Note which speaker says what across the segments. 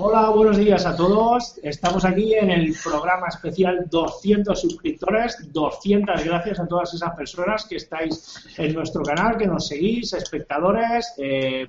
Speaker 1: Hola, buenos días a todos. Estamos aquí en el programa especial 200 suscriptores. 200 gracias a todas esas personas que estáis en nuestro canal, que nos seguís, espectadores, eh,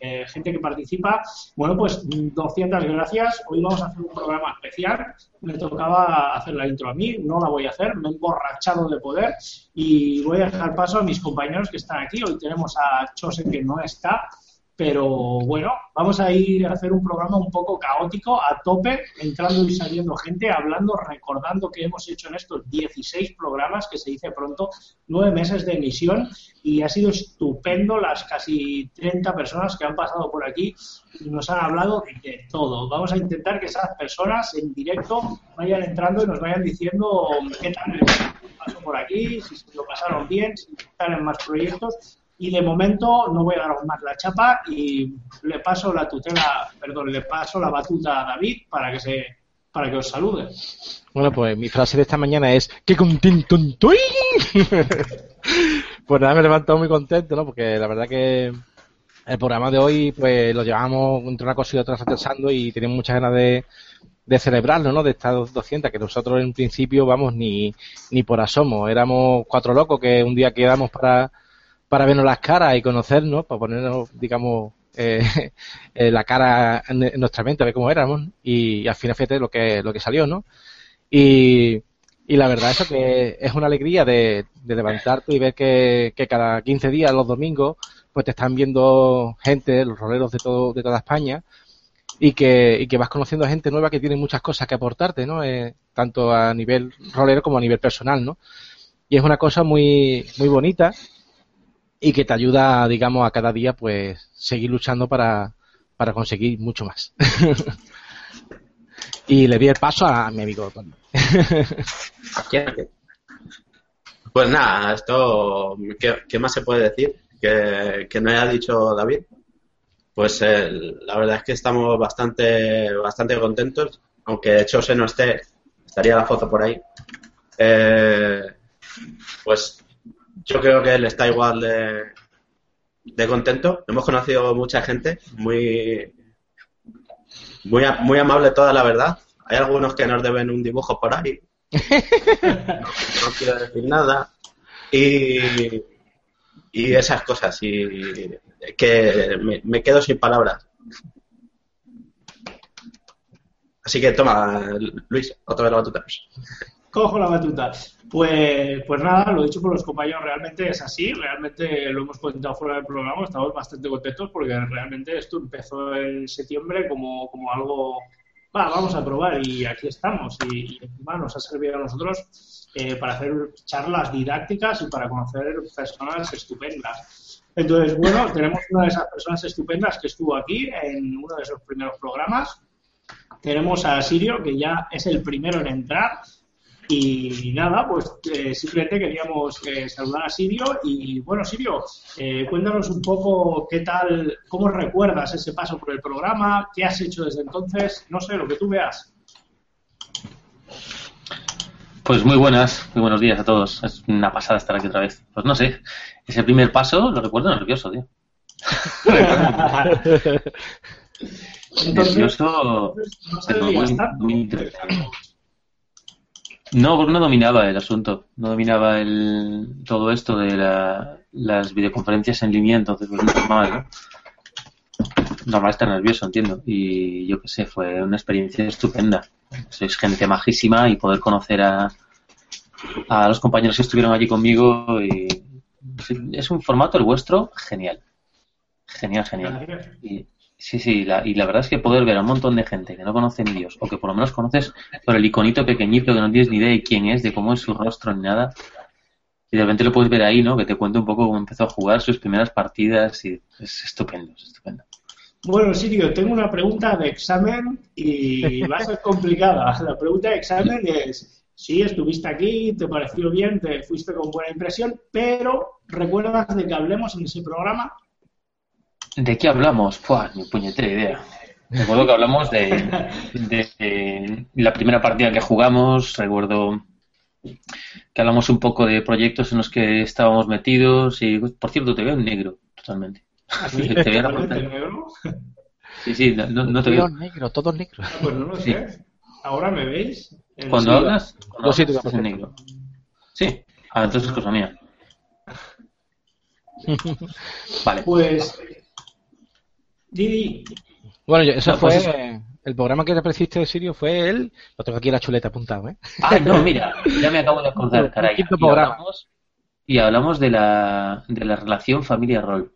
Speaker 1: eh, gente que participa. Bueno, pues 200 gracias. Hoy vamos a hacer un programa especial. Me tocaba hacer la intro a mí, no la voy a hacer, me he emborrachado de poder y voy a dejar paso a mis compañeros que están aquí. Hoy tenemos a Chose que no está pero bueno, vamos a ir a hacer un programa un poco caótico, a tope, entrando y saliendo gente, hablando, recordando que hemos hecho en estos 16 programas, que se dice pronto, nueve meses de emisión, y ha sido estupendo las casi 30 personas que han pasado por aquí y nos han hablado de todo. Vamos a intentar que esas personas en directo vayan entrando y nos vayan diciendo qué tal pasó por aquí, si se lo pasaron bien, si están en más proyectos y de momento no voy a dar más la chapa y le paso la tutela, perdón, le paso la batuta a David para que se para que os salude.
Speaker 2: Bueno, pues mi frase de esta mañana es ¡Qué contento estoy! pues nada, me he levantado muy contento, ¿no? Porque la verdad que el programa de hoy pues lo llevamos entre una cosa y otra retrasando y tenemos muchas ganas de, de celebrarlo, ¿no? De estas 200, que nosotros en principio, vamos, ni, ni por asomo. Éramos cuatro locos que un día quedamos para para vernos las caras y conocernos, para ponernos, digamos, eh, eh, la cara en, nuestra mente, a ver cómo éramos, y, al final fíjate lo que, lo que salió, ¿no? Y, y la verdad es que es una alegría de, de levantarte y ver que, que, cada 15 días, los domingos, pues te están viendo gente, los roleros de, todo, de toda España, y que, y que vas conociendo gente nueva que tiene muchas cosas que aportarte, ¿no? Eh, tanto a nivel rolero como a nivel personal, ¿no? Y es una cosa muy, muy bonita y que te ayuda, digamos, a cada día, pues, seguir luchando para, para conseguir mucho más. y le di el paso a mi amigo Tony.
Speaker 3: pues nada, esto, ¿qué, más se puede decir? Que, que no haya dicho David. Pues la verdad es que estamos bastante, bastante contentos, aunque Chose no esté, estaría la foto por ahí. Eh, pues yo creo que él está igual de, de contento. Hemos conocido mucha gente, muy, muy, muy amable toda la verdad. Hay algunos que nos deben un dibujo por ahí. No, quiero decir nada. Y, y esas cosas. Y que me, quedo sin palabras. Así que toma, Luis, otra vez la batuta.
Speaker 1: Cojo la batuta. Pues, pues nada, lo dicho por los compañeros, realmente es así, realmente lo hemos comentado fuera del programa, estamos bastante contentos porque realmente esto empezó en septiembre como, como algo, va, vamos a probar y aquí estamos y, encima nos ha servido a nosotros eh, para hacer charlas didácticas y para conocer personas estupendas. Entonces, bueno, tenemos una de esas personas estupendas que estuvo aquí en uno de esos primeros programas. Tenemos a Sirio, que ya es el primero en entrar y nada, pues eh, simplemente queríamos eh, saludar a Sirio y bueno, Sirio, eh, cuéntanos un poco qué tal, cómo recuerdas ese paso por el programa, qué has hecho desde entonces, no sé, lo que tú veas.
Speaker 4: Pues muy buenas, muy buenos días a todos. Es una pasada estar aquí otra vez. Pues no sé, ese primer paso lo recuerdo nervioso, tío. nervioso, pero muy, muy interesante. No, porque no dominaba el asunto, no dominaba el, todo esto de las videoconferencias en línea, entonces pues normal, ¿no? Normal estar nervioso, entiendo. Y yo qué sé, fue una experiencia estupenda. Sois gente majísima y poder conocer a, a los compañeros que estuvieron allí conmigo y es un formato el vuestro genial. Genial, genial. Y, Sí, sí, la, y la verdad es que poder ver a un montón de gente que no conoce ni Dios, o que por lo menos conoces por el iconito pequeñito que no tienes ni idea de quién es, de cómo es su rostro ni nada, y de repente lo puedes ver ahí, ¿no? Que te cuente un poco cómo empezó a jugar sus primeras partidas y es estupendo, es estupendo.
Speaker 1: Bueno, Sirio, tengo una pregunta de examen y va a ser complicada. La pregunta de examen es, sí, estuviste aquí, te pareció bien, te fuiste con buena impresión, pero ¿recuerdas de que hablemos en ese programa?
Speaker 4: ¿De qué hablamos? Pua, ni puñetera idea. Recuerdo que hablamos de, la primera partida que jugamos, recuerdo que hablamos un poco de proyectos en los que estábamos metidos y, por cierto, te veo en negro, totalmente.
Speaker 1: ¿Ah, te veo negro?
Speaker 4: Sí, sí, no, no te veo.
Speaker 2: negro, todo negro.
Speaker 1: Ah, pues no lo sé. ¿Ahora me veis?
Speaker 4: Cuando hablas, cuando
Speaker 2: sí,
Speaker 4: hablas, estás en negro. Sí, ah, entonces es cosa mía. Vale.
Speaker 1: Pues. Didi.
Speaker 2: Bueno, yo- eso
Speaker 4: No,
Speaker 2: fue.
Speaker 4: pues eso.
Speaker 2: El programa que te apareciste de Sirio fue él. Lo tengo aquí en la chuleta apuntado, ¿eh?
Speaker 4: Ah, no, mira, ya me acabo de acordar, caray. Y
Speaker 2: programa.
Speaker 4: hablamos, y hablamos de la, de la relación familia-rol.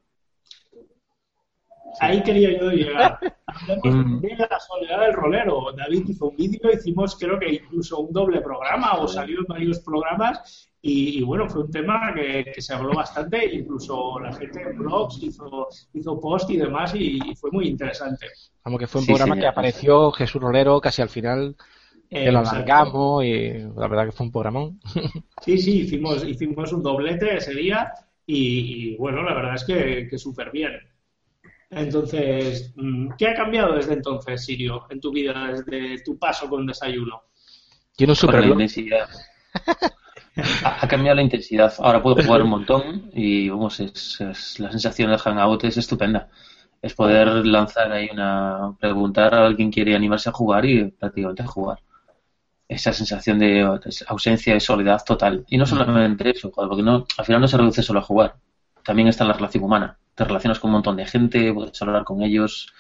Speaker 1: Ahí quería yo llegar. Hablemos
Speaker 4: Mm.
Speaker 1: de la soledad del rolero. David hizo un vídeo, hicimos creo que incluso un doble programa o salió en varios programas y, y bueno, fue un tema que, que se habló bastante, incluso la gente en blogs hizo, hizo post y demás y, y fue muy interesante.
Speaker 2: Como que fue un
Speaker 4: Sí,
Speaker 2: programa
Speaker 4: señor.
Speaker 2: que apareció Jesús Rolero casi al final, que lo
Speaker 1: exacto.
Speaker 2: alargamos y la verdad que fue un programón.
Speaker 1: Sí, sí, hicimos, hicimos un doblete ese día y, y, bueno, la verdad es que, que súper bien. Entonces, mm, ¿qué ha cambiado desde entonces, Sirio, en tu vida, desde tu paso con desayuno?
Speaker 2: Tiene un
Speaker 4: Por
Speaker 2: super
Speaker 4: la. Ha, ha cambiado la intensidad. Ahora puedo jugar un montón y vamos, es, es- la sensación del hangout es estupenda. Es poder lanzar ahí una. preguntar a alguien quiere animarse a jugar y prácticamente jugar. Esa sensación de ausencia y soledad total. Y no solamente eso, porque no, al final no se reduce solo a jugar. También está la relación humana. Te relacionas con un montón de gente, puedes hablar con ellos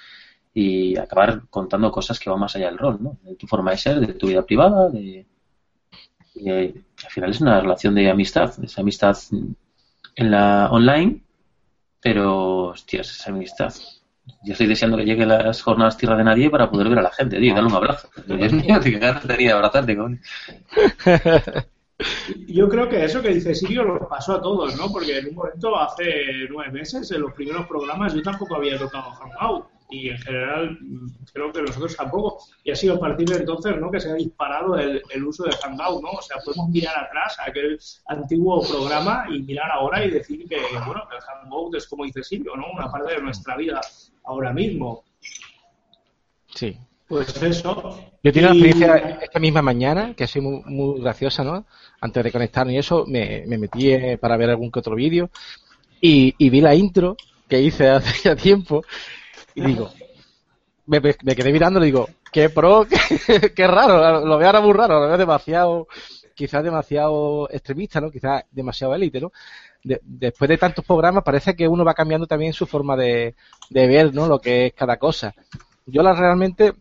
Speaker 4: y acabar contando cosas que van más allá del rol, ¿no? De tu forma de ser, de tu vida privada, de, al final es una relación de amistad, es amistad en la online, pero hostias, esa amistad. Yo estoy deseando que lleguen las jornadas tierra de nadie para poder ver a la gente, tío, y darle un abrazo. Dios mío, qué ganas tenía de abrazarte, cabrón.
Speaker 1: Yo creo que eso que dice Sirio lo pasó a todos, ¿no? Porque en un momento, hace nueve meses, en los primeros programas, yo tampoco había tocado Hangout. Y en general, creo que nosotros tampoco. Y ha sido a partir de entonces, ¿no? Que se ha disparado el, el uso de Hangout, ¿no? O sea, podemos mirar atrás a aquel antiguo programa y mirar ahora y decir que, bueno, que el Hangout es como dice Sirio, ¿no? Una parte de nuestra vida ahora mismo.
Speaker 2: Sí.
Speaker 1: Pues eso.
Speaker 2: Yo tengo una experiencia esta misma mañana, que ha sido muy, muy graciosa, ¿no? Antes de conectarme y eso, me, me metí eh, para ver algún que otro vídeo y, y vi la intro que hice hace ya tiempo y digo, me, me- quedé mirando y digo, qué pro, qué, raro, lo veo ahora muy raro, lo veo demasiado, quizás demasiado extremista, ¿no? Quizás demasiado élite, después de tantos programas parece que uno va cambiando también su forma de, de ver, ¿no? Lo que es cada cosa. Yo la realmente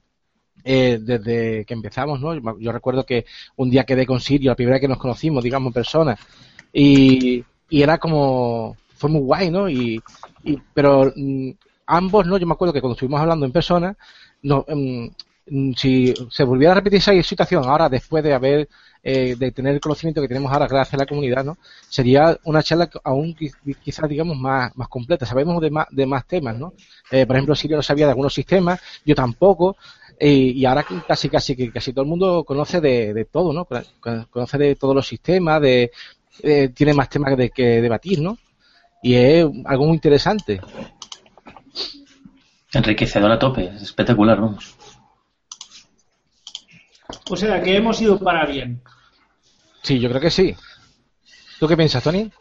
Speaker 2: eh, desde que empezamos, ¿no? Yo, recuerdo que un día quedé con Sirio, la primera vez que nos conocimos, digamos, en persona, y, y era como, fue muy guay, ¿no? Y, y- pero mm, ambos, ¿no? Yo me acuerdo que cuando estuvimos hablando en persona, no, mm, mm, si se volviera a repetir esa situación ahora, después de haber, eh, de tener el conocimiento que tenemos ahora gracias a la comunidad, ¿no? Sería una charla aún qui- quizás, digamos, más, más completa. Sabemos de más, de más temas, ¿no? Eh, por ejemplo, Sirio no sabía de algunos sistemas, yo tampoco, y, y ahora casi casi que casi todo el mundo conoce de, de todo, ¿no? Con- Conoce de todos los sistemas, de eh, tiene más temas de que debatir, ¿no? Y es algo muy interesante.
Speaker 4: Enriquecedor a tope, es espectacular, vamos.
Speaker 1: O sea, que hemos ido para bien.
Speaker 2: Sí, yo creo que sí. ¿Tú qué piensas, Tony?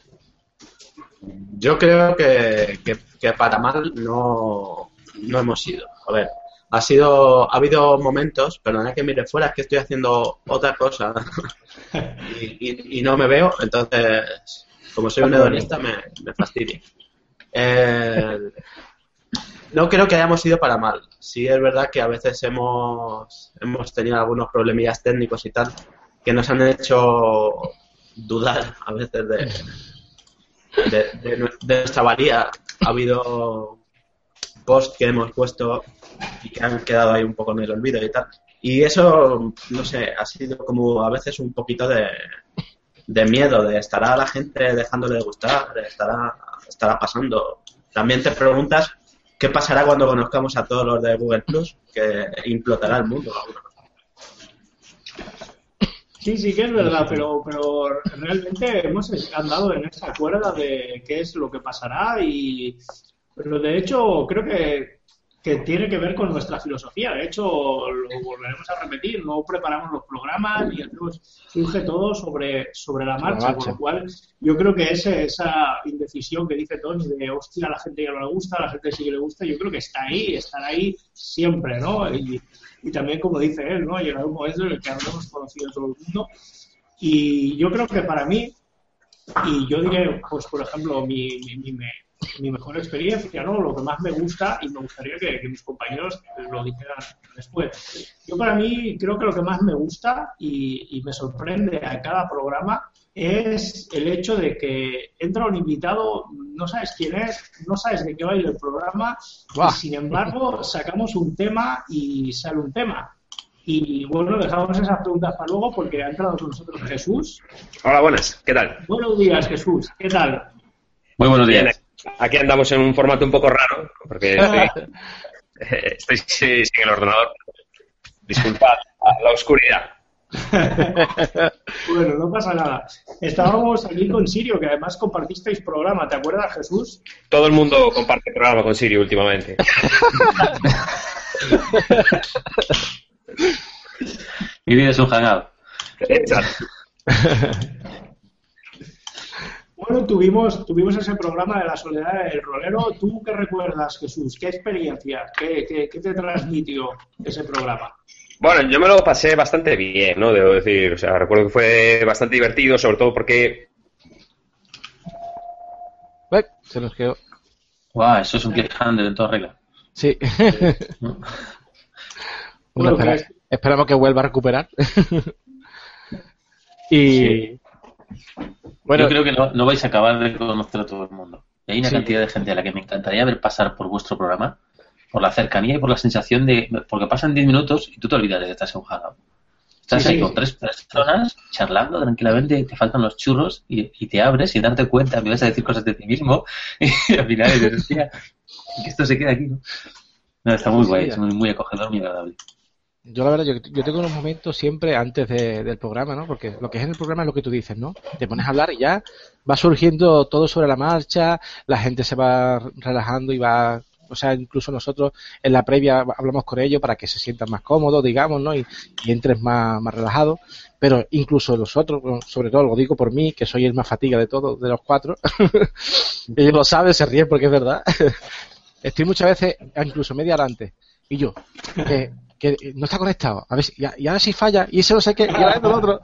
Speaker 3: Yo creo que, que- que para mal no, no hemos ido. A ver, ha sido, ha habido momentos, perdona que mire fuera, es que estoy haciendo otra cosa y, y- y no me veo, entonces, como soy un hedonista, me, me fastidia. Eh, no creo que hayamos ido para mal. Sí es verdad que a veces hemos, hemos tenido algunos problemillas técnicos y tal que nos han hecho dudar a veces de, de, de nue- de nuestra valía. Ha habido posts que hemos puesto y que han quedado ahí un poco en el olvido y tal. Y eso, no sé, ha sido como a veces un poquito de, de miedo, de estará la gente dejándole de gustar, estará, estará pasando. También te preguntas qué pasará cuando conozcamos a todos los de Google Plus, que implotará el mundo.
Speaker 1: Sí, sí que es verdad, pero, pero realmente hemos andado en esa cuerda de qué es lo que pasará y pero de hecho creo que, que tiene que ver con nuestra filosofía. De hecho, lo volveremos a repetir, no preparamos los programas y surge todo sobre, sobre la marcha, con lo cual yo creo que ese, esa indecisión que dice Tony de hostia, a la gente ya no le gusta, a la gente sí que le gusta, yo creo que está ahí, estará ahí siempre, ¿no? Y, y también, como dice él, ¿no? Llega un momento en el que hemos conocido a todo el mundo. Y yo creo que para mí, y yo diré, pues por ejemplo, mi, mi, mi, mejor experiencia, ¿no? Lo que más me gusta, y me gustaría que, mis compañeros lo dijeran después. Yo para mí creo que lo que más me gusta y, y me sorprende a cada programa es el hecho de que entra un invitado, no sabes quién es, no sabes de qué va a ir el programa, y sin embargo sacamos un tema y sale un tema. Y bueno, dejamos esas preguntas para luego porque ha entrado con nosotros Jesús.
Speaker 5: Hola, buenas, ¿qué tal?
Speaker 1: Buenos días, Jesús, ¿qué tal?
Speaker 5: Muy buenos días. Aquí andamos en un formato un poco raro, porque estoy, sin el ordenador. Disculpad la oscuridad.
Speaker 1: bueno, no pasa nada. Estábamos aquí con Sirio, que además compartisteis programa, ¿te acuerdas, Jesús?
Speaker 5: Todo el mundo comparte programa con Sirio últimamente.
Speaker 4: Mi vida es un hangout.
Speaker 5: Exacto.
Speaker 1: Bueno, tuvimos, tuvimos ese programa de la soledad del rolero. ¿Tú qué recuerdas, Jesús? ¿Qué experiencia? qué te transmitió ese programa?
Speaker 5: Bueno, yo me lo pasé bastante bien, ¿no? Debo decir, o sea, recuerdo que fue bastante divertido, sobre todo porque...
Speaker 2: Uy, se nos quedó.
Speaker 4: Guau, eso es un cliffhanger en toda regla.
Speaker 2: Sí. bueno, esperamos que vuelva a recuperar. y...
Speaker 4: Bueno, yo creo que no, no, vais a acabar de conocer a todo el mundo. Y hay una cantidad de gente a la que me encantaría ver pasar por vuestro programa por la cercanía y por la sensación de. Porque pasan 10 minutos y tú te olvidas de que estás en un hangout. Estás ahí con tres personas charlando tranquilamente, te faltan los churros y, te abres y darte cuenta, me vas a decir cosas de ti mismo y al final dices, que esto se queda aquí, ¿no? no está muy guay, es muy, muy acogedor, muy agradable.
Speaker 2: Yo la verdad, yo, tengo unos momentos siempre antes del programa, ¿no? Porque lo que es en el programa es lo que tú dices, ¿no? Te pones a hablar y ya va surgiendo todo sobre la marcha, la gente se va relajando y va o sea, incluso nosotros en la previa hablamos con ellos para que se sientan más cómodos, digamos, ¿no? Y, entres más, más relajado. Pero incluso nosotros, sobre todo lo digo por mí, que soy el más fatiga de todos, de los cuatro, ellos lo saben, se ríen porque es verdad. Estoy muchas veces, incluso media adelante, y yo, que, que no está conectado, a ver, y, y ahora si falla, y ese no sé qué, y ahora el otro.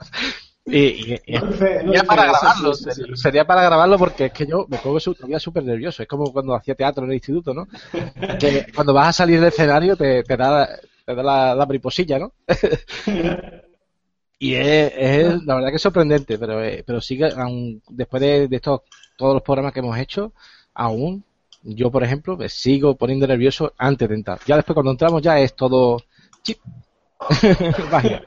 Speaker 2: Y, sería para grabarlo, sería, para grabarlo porque es que yo me pongo todavía súper nervioso. Es como cuando hacía teatro en el instituto, ¿no? Que cuando vas a salir del escenario te, te da, te da la, la briposilla, ¿no? y es, la verdad que es sorprendente, pero, eh, pero sigue, aún después de, de estos, todos los programas que hemos hecho, aún yo, por ejemplo, me sigo poniendo nervioso antes de entrar. Ya después cuando entramos ya es todo chip. Vaya.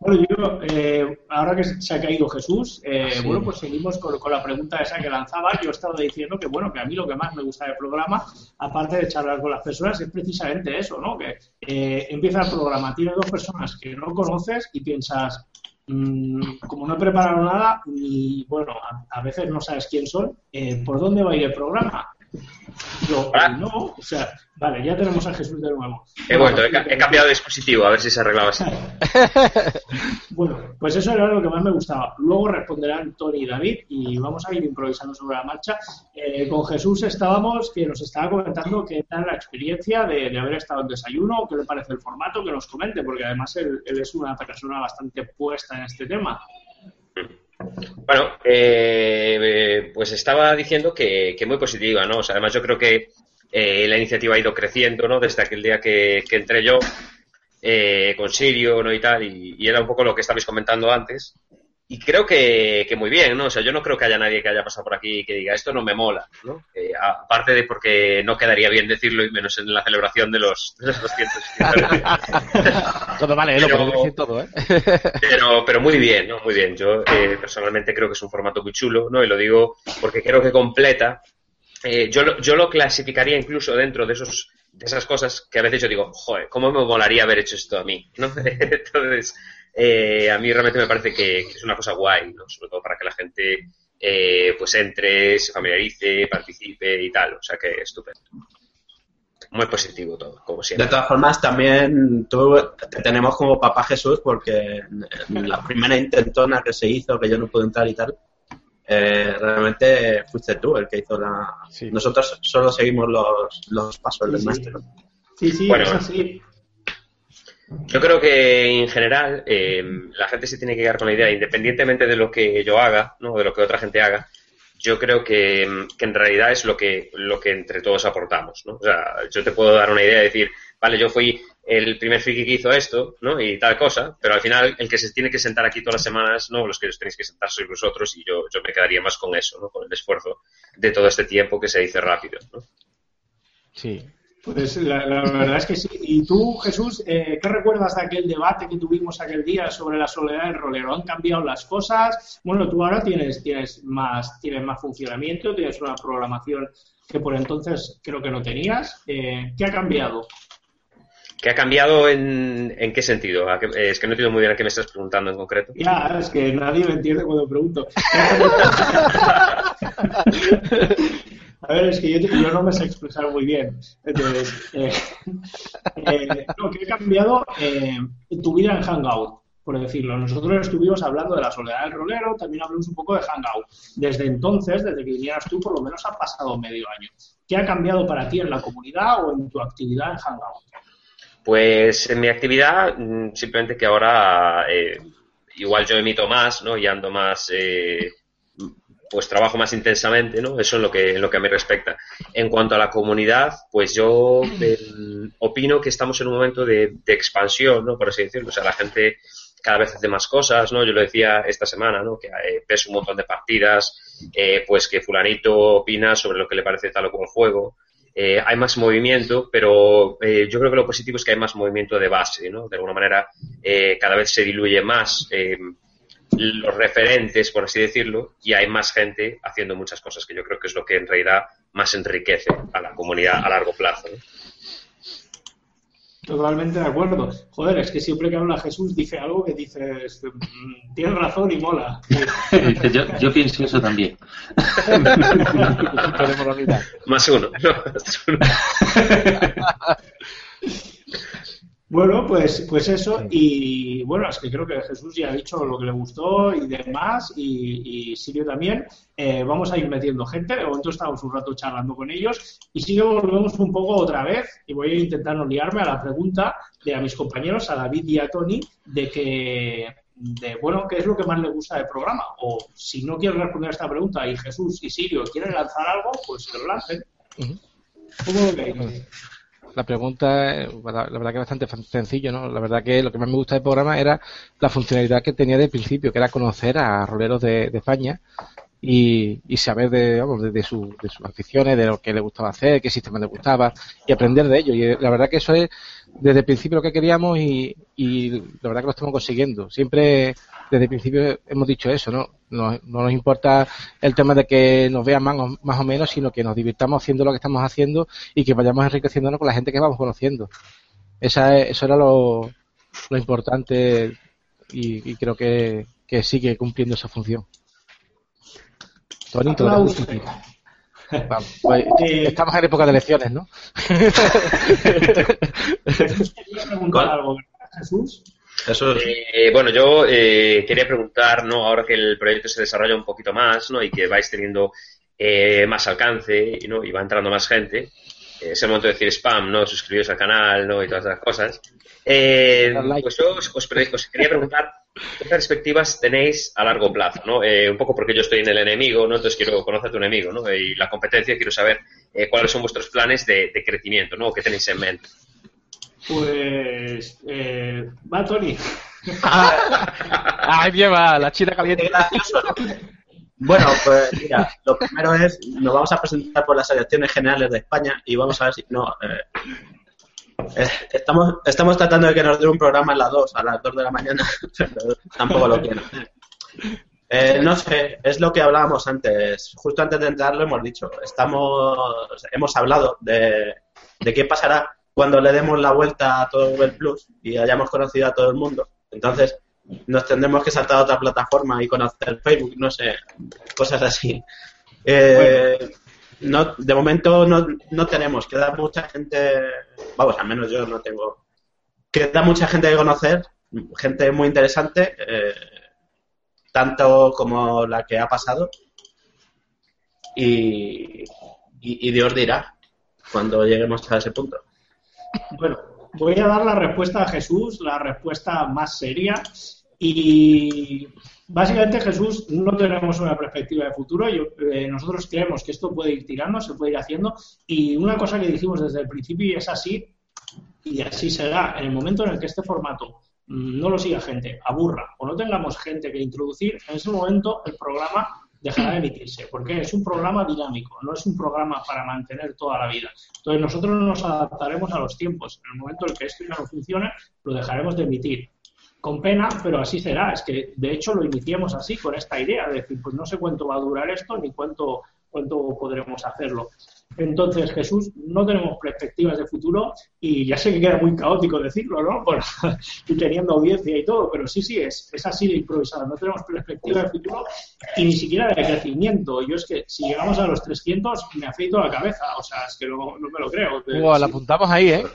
Speaker 1: Bueno, yo, eh, ahora que se ha caído Jesús, eh, bueno, pues seguimos con, la pregunta esa que lanzaba. Yo he estado diciendo que, bueno, que a mí lo que más me gusta del programa, aparte de charlar con las personas, es precisamente eso, ¿no? Que eh, empieza el programa, tiene dos personas que no conoces y piensas, mm, como no he preparado nada, y bueno, a, veces no sabes quién son, ¿por dónde va a ir el programa? No, o sea, vale, ya tenemos a Jesús de nuevo.
Speaker 5: He vuelto, he, cambiado de dispositivo, a ver si se arreglaba así.
Speaker 1: bueno, pues eso era lo que más me gustaba. Luego responderán Tony y David y vamos a ir improvisando sobre la marcha. Eh, con Jesús estábamos, que nos estaba comentando qué tal la experiencia de, haber estado en desayuno, qué le parece el formato, que nos comente, porque además él, él es una persona bastante puesta en este tema.
Speaker 5: Bueno, eh, pues estaba diciendo que, muy positiva, ¿no? O sea, además yo creo que eh, la iniciativa ha ido creciendo, ¿no? Desde aquel día que, entré yo eh, con Sirio, ¿no? Y tal, y, era un poco lo que estabais comentando antes. Y creo que, muy bien, ¿no? O sea, yo no creo que haya nadie que haya pasado por aquí que diga esto no me mola, ¿no? aparte de porque no quedaría bien decirlo y menos en la celebración de los, de los 200
Speaker 2: todo vale, pero, lo decir todo, ¿eh?
Speaker 5: pero, pero muy bien, ¿no? Muy bien. Yo eh, personalmente creo que es un formato muy chulo, ¿no? Y lo digo porque creo que completa. Eh, yo, yo lo clasificaría incluso dentro de esos de esas cosas que a veces yo digo, joder, ¿cómo me molaría haber hecho esto a mí? ¿no? Entonces, eh, a mí realmente me parece que, es una cosa guay, ¿no? sobre todo para que la gente eh, pues entre, se familiarice, participe y tal, o sea que estupendo. muy positivo todo, como siempre.
Speaker 3: De todas formas, también tú te tenemos como papá Jesús porque la primera intentona que se hizo, que yo no pude entrar y tal, eh, realmente fuiste tú el que hizo la... Nosotros solo seguimos los, los pasos del maestro.
Speaker 1: Sí, sí, bueno, así.
Speaker 5: Yo creo que en general eh, la gente se tiene que quedar con la idea, independientemente de lo que yo haga, ¿no? de lo que otra gente haga, yo creo que, en realidad es lo que, lo que entre todos aportamos. ¿no? O sea, yo te puedo dar una idea de decir, vale, yo fui el primer friki que hizo esto, ¿no? Y tal cosa, pero al final el que se tiene que sentar aquí todas las semanas, ¿no? Los que os tenéis que sentar sois vosotros y yo, yo me quedaría más con eso, ¿no? Con el esfuerzo de todo este tiempo que se dice rápido, ¿no?
Speaker 2: Sí,
Speaker 1: pues la, verdad es que sí. ¿Y tú, Jesús, eh, qué recuerdas de aquel debate que tuvimos aquel día sobre la soledad del rolero? ¿Han cambiado las cosas? Bueno, tú ahora tienes, tienes, más, tienes más funcionamiento, tienes una programación que por entonces creo que no tenías. Eh, ¿Qué ha cambiado?
Speaker 5: ¿Qué ha cambiado en, en qué sentido? es que no entiendo muy bien a qué me estás preguntando en concreto.
Speaker 1: Ya, es que nadie me entiende cuando pregunto. A ver, es que yo, no me sé expresar muy bien. Entonces, eh, eh, que he cambiado eh, tu vida en Hangout, por decirlo. Nosotros estuvimos hablando de la soledad del rolero, también hablamos un poco de Hangout. Desde entonces, desde que vinieras tú, por lo menos ha pasado medio año. ¿Qué ha cambiado para ti en la comunidad o en tu actividad en Hangout?
Speaker 5: Pues en mi actividad, mm, simplemente que ahora igual yo emito más, ¿no? Y ando más pues trabajo más intensamente, ¿no? Eso es lo que, en lo que a mí respecta. En cuanto a la comunidad, pues yo opino que estamos en un momento de, expansión, ¿no? Por así decirlo. O sea, la gente cada vez hace más cosas, ¿no? Yo lo decía esta semana, ¿no? Que eh, ves un montón de partidas, eh, pues que fulanito opina sobre lo que le parece tal o cual juego. Eh, hay más movimiento, pero yo creo que lo positivo es que hay más movimiento de base, ¿no? De alguna manera cada vez se diluye más los referentes, por así decirlo, y hay más gente haciendo muchas cosas, que yo creo que es lo que en realidad más enriquece a la comunidad a largo plazo.
Speaker 1: Totalmente de acuerdo. Joder, es que siempre que habla Jesús dice algo que dices, mm, tienes razón y mola.
Speaker 4: yo, yo, pienso eso también.
Speaker 5: más uno.
Speaker 1: Bueno, pues, pues eso, y bueno, es que creo que Jesús ya ha dicho lo que le gustó y demás, y, y Sirio también. Eh, vamos a ir metiendo gente, de momento estamos un rato charlando con ellos, y si volvemos un poco otra vez, y voy a intentar no liarme a la pregunta de a mis compañeros, a David y a Tony, de que, de bueno, ¿qué es lo que más le gusta del programa? O si no quieren responder a esta pregunta y Jesús y Sirio quieren lanzar algo, pues que lo lancen. ¿Cómo lo veis?
Speaker 2: La pregunta, la, verdad que es bastante sencillo, ¿no? La verdad que lo que más me gusta del programa era la funcionalidad que tenía de principio, que era conocer a roleros de, España y, saber de, vamos, de, su, de, sus aficiones, de lo que le gustaba hacer, qué sistema le gustaba y aprender de ello. Y la verdad que eso es desde el principio lo que queríamos y, y la verdad que lo estamos consiguiendo. Siempre desde el principio hemos dicho eso, ¿no? No, nos importa el tema de que nos vean más o, más o menos, sino que nos divirtamos haciendo lo que estamos haciendo y que vayamos enriqueciéndonos con la gente que vamos conociendo. Esa eso era lo, lo importante y, creo que, sigue cumpliendo esa función.
Speaker 1: Tony,
Speaker 2: pues, eh, estamos en época de elecciones, ¿no?
Speaker 1: Jesús?
Speaker 5: Eh, bueno, yo eh, quería preguntar, ¿no? Ahora que el proyecto se desarrolla un poquito más, ¿no? Y que vais teniendo eh, más alcance, ¿no? Y va entrando más gente. es el momento de decir spam, ¿no? Suscribiros al canal, ¿no? Y todas esas cosas. pues yo os, quería preguntar qué perspectivas tenéis a largo plazo, ¿no? un poco porque yo estoy en el enemigo, ¿no? Entonces quiero conocer a tu enemigo, ¿no? Y la competencia, quiero saber cuáles son vuestros planes de, de crecimiento, ¿no? ¿Qué tenéis en mente?
Speaker 1: Pues. Eh, va, Tony.
Speaker 2: Ay, bien, va, la china caliente.
Speaker 3: Bueno, pues mira, lo primero es, nos vamos a presentar por las elecciones generales de España y vamos a ver si no... Eh, estamos, estamos tratando de que nos dé un programa a las 2, a las 2 de la mañana, pero tampoco lo quiero. Eh, no sé, es lo que hablábamos antes. Justo antes de entrar lo hemos dicho. Estamos, hemos hablado de, de qué pasará cuando le demos la vuelta a todo Google Plus y hayamos conocido a todo el mundo. Entonces, nos tendremos que saltar a otra plataforma y conocer Facebook, no sé, cosas así. Eh, no, de momento no, no tenemos, queda mucha gente, vamos, al menos yo no tengo, queda mucha gente que conocer, gente muy interesante, eh, tanto como la que ha pasado, y, y, Dios dirá cuando lleguemos a ese punto.
Speaker 1: Bueno, voy a dar la respuesta a Jesús, la respuesta más seria, y básicamente Jesús no tenemos una perspectiva de futuro. Eh, nosotros creemos que esto puede ir tirando, se puede ir haciendo. Y una cosa que dijimos desde el principio y es así, y así será, en el momento en el que este formato mm, no lo siga gente, aburra o no tengamos gente que introducir, en ese momento el programa dejará de emitirse, porque es un programa dinámico, no es un programa para mantener toda la vida. Entonces nosotros nos adaptaremos a los tiempos. En el momento en que esto ya no funcione, lo dejaremos de emitir con pena, pero así será. Es que, de hecho, lo iniciamos así, con esta idea de decir, pues no sé cuánto va a durar esto ni cuánto, cuánto podremos hacerlo. Entonces, Jesús, no tenemos perspectivas de futuro y ya sé que queda muy caótico decirlo, ¿no? y teniendo audiencia y todo, pero sí, sí, es, es así de improvisado. No tenemos perspectiva de futuro y ni siquiera de crecimiento. Yo es que si llegamos a los 300 me afeito la cabeza, o sea, es que no, no me lo creo.
Speaker 2: Wow, la apuntamos ahí, ¿eh?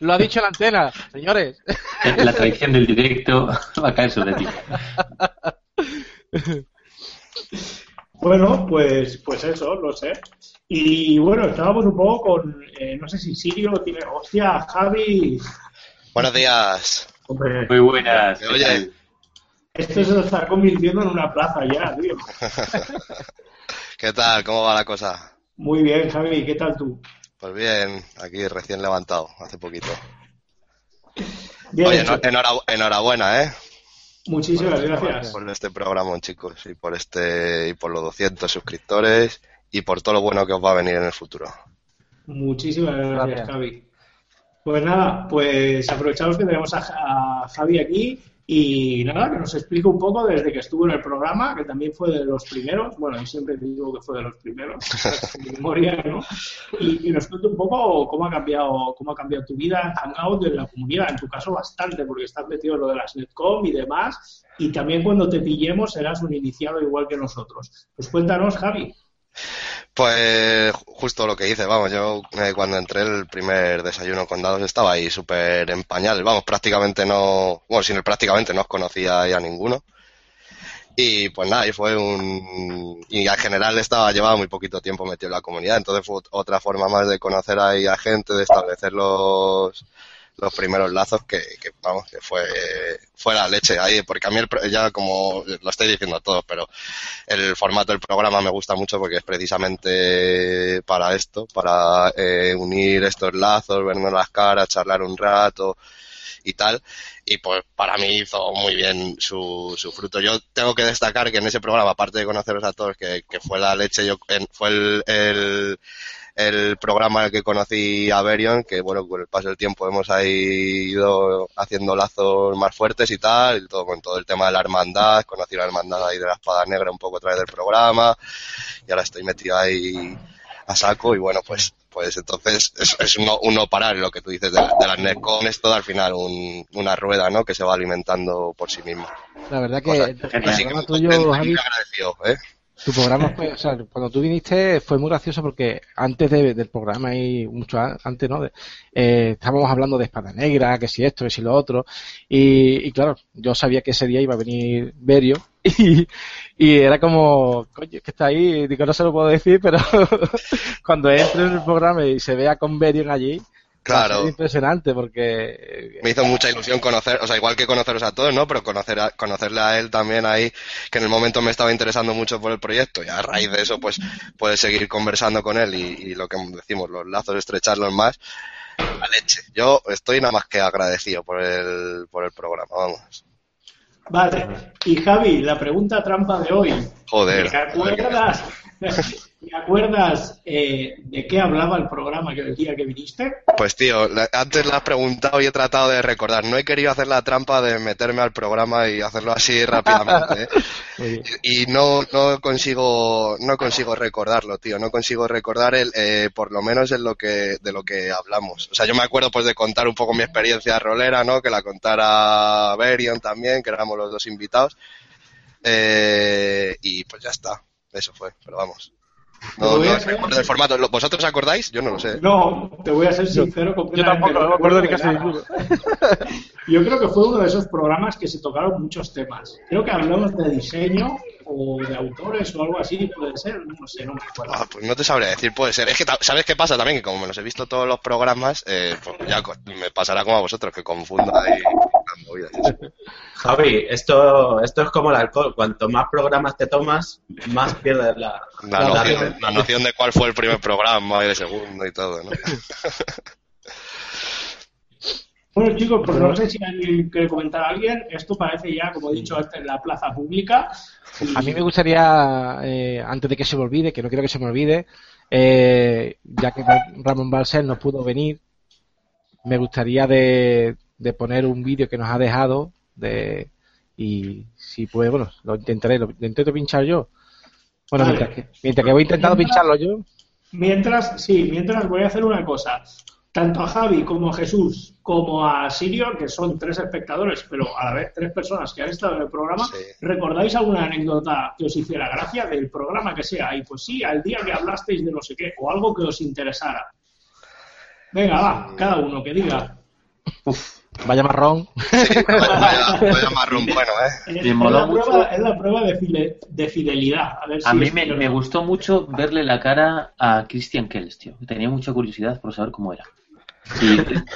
Speaker 2: Lo ha dicho la antena, señores.
Speaker 4: La tradición del directo va a caer sobre ti.
Speaker 1: Bueno, pues, pues eso, lo sé. Y bueno, estábamos un poco con, eh, no sé si Sirio tiene, hostia, Javi.
Speaker 6: Buenos días.
Speaker 4: Muy buenas.
Speaker 6: Oye.
Speaker 1: Esto se está convirtiendo en una plaza ya, tío.
Speaker 6: ¿Qué tal? ¿Cómo va la cosa?
Speaker 1: Muy bien, Javi, ¿qué tal tú?
Speaker 6: Pues bien, aquí recién levantado, hace poquito. Oye, enhorabuena, ¿eh?
Speaker 1: Muchísimas gracias.
Speaker 6: Por este programa, chicos, y por este y por los 200 suscriptores y por todo lo bueno que os va a venir en el futuro.
Speaker 1: Muchísimas gracias, Javi. Pues nada, pues aprovechamos que tenemos a Javi aquí y nada, que nos explique un poco desde que estuvo en el programa, que también fue de los primeros, bueno, yo siempre digo que fue de los primeros, memoria, ¿no? Y, nos cuente un poco cómo ha cambiado cómo ha cambiado tu vida en Hangout, en la comunidad, en tu caso bastante, porque estás metido en lo de las Netcom y demás, y también cuando te pillemos serás un iniciado igual que nosotros. Pues cuéntanos, Javi.
Speaker 6: Pues justo lo que hice, vamos, yo eh, cuando entré el primer desayuno con dados estaba ahí súper en pañal, vamos, prácticamente no, bueno, sin el prácticamente no os conocía ya ninguno. Y pues nada, y fue un... Y en general estaba, llevaba muy poquito tiempo metido en la comunidad, entonces fue otra forma más de conocer ahí a gente, de establecer los, los primeros lazos que, que, vamos que fue fue la leche ahí porque a mí ya como lo estoy diciendo a todos pero el formato del programa me gusta mucho porque es precisamente para esto para eh, unir estos lazos vernos las caras charlar un rato y tal. Y pues para mí hizo muy bien su, su fruto. Yo tengo que destacar que en ese programa aparte de conoceros a todos que, que fue la leche yo fue el, el el programa en el que conocí a Berion, que bueno, con el paso del tiempo hemos ahí ido haciendo lazos más fuertes y tal, y todo, con todo el tema de la hermandad, conocí la hermandad ahí de la espada negra un poco a través del programa, y ahora estoy metido ahí a saco, y bueno, pues pues entonces es, es uno, uno parar lo que tú dices de, de las Netcom es todo al final un, una rueda ¿no? que se va alimentando por sí mismo
Speaker 2: la verdad que, el programa tuyo agradecido, ¿eh? Tu programa fue, o sea, cuando tú viniste fue muy gracioso porque antes del programa y mucho antes, ¿no? Eh, estábamos hablando de espada negra, que si esto, que si lo otro, y, claro, yo sabía que ese día iba a venir Berio y, y era como, coño, que está ahí, digo, no se lo puedo decir, pero cuando entre en el programa y se vea con Berio allí,
Speaker 6: Claro.
Speaker 2: impresionante porque...
Speaker 6: Me hizo mucha ilusión conocer, o sea, igual que conoceros a todos, ¿no? Pero conocer a, conocerle a él también ahí, que en el momento me estaba interesando mucho por el proyecto y a raíz de eso, pues, puedes seguir conversando con él y, lo que decimos, los lazos, estrecharlos más. A leche. Yo estoy nada más que agradecido por el, por el programa, vamos.
Speaker 1: Vale. Y Javi, la pregunta trampa de hoy.
Speaker 6: Joder.
Speaker 1: ¿Te acuerdas? ¿Te acuerdas eh, de qué hablaba el programa que el día que viniste?
Speaker 6: Pues tío, antes la has preguntado y he tratado de recordar. No he querido hacer la trampa de meterme al programa y hacerlo así rápidamente. ¿eh? y, no, no consigo, no consigo recordarlo, tío. No consigo recordar el, eh, por lo menos en lo que, de lo que hablamos. O sea, yo me acuerdo pues de contar un poco mi experiencia rolera, ¿no? Que la contara Berion también, que éramos los dos invitados. y pues ya está Eso fue, pero vamos. No, no recuerdo el formato. ¿Vosotros acordáis? Yo no lo sé.
Speaker 1: No, te voy a ser sincero.
Speaker 2: Yo, yo tampoco, no me acuerdo ni casi ninguno.
Speaker 1: Yo creo que fue uno de esos programas que se tocaron muchos temas. Creo que hablamos de diseño o de autores o algo así, puede ser, no sé, no me acuerdo.
Speaker 6: Ah, pues no te sabría decir, puede ser. Es que, ¿sabes qué pasa también? Que como me los he visto todos los programas, eh, pues ya me pasará como a vosotros, que confundo ahí las movidas.
Speaker 3: Javi, esto, esto es como el alcohol. Cuanto más programas te tomas, más pierdes la,
Speaker 6: la, la, noción, la noción de cuál fue el primer programa y el segundo y todo, ¿no?
Speaker 1: Bueno, chicos, pues no sé si alguien quiere comentar a alguien. Esto parece ya, como he dicho antes, en la plaza pública.
Speaker 2: A mí me gustaría, eh, antes de que se me olvide, que no quiero que se me olvide, eh, ya que Ramón Balsel no pudo venir, me gustaría de, poner un vídeo que nos ha dejado de y si puede, bueno, lo intentaré, lo, intento pinchar yo. Bueno, mientras que, mientras que voy intentando pincharlo yo.
Speaker 1: Mientras, sí, mientras voy a hacer una cosa tanto a Javi como a Jesús como a Sirio, que son tres espectadores, pero a la vez tres personas que han estado en el programa, ¿recordáis alguna anécdota que os hiciera gracia del programa que sea? Y pues sí, al día que hablasteis de no sé qué, o algo que os interesara. Venga, va, cada uno que diga.
Speaker 2: Uf, vaya marrón.
Speaker 6: vaya, marrón bueno, ¿eh?
Speaker 1: Es, la, prueba, es la, prueba, de, fidelidad.
Speaker 4: A, mí me, me, gustó mucho verle la cara a Christian Kells, tío. Tenía mucha curiosidad por saber cómo era.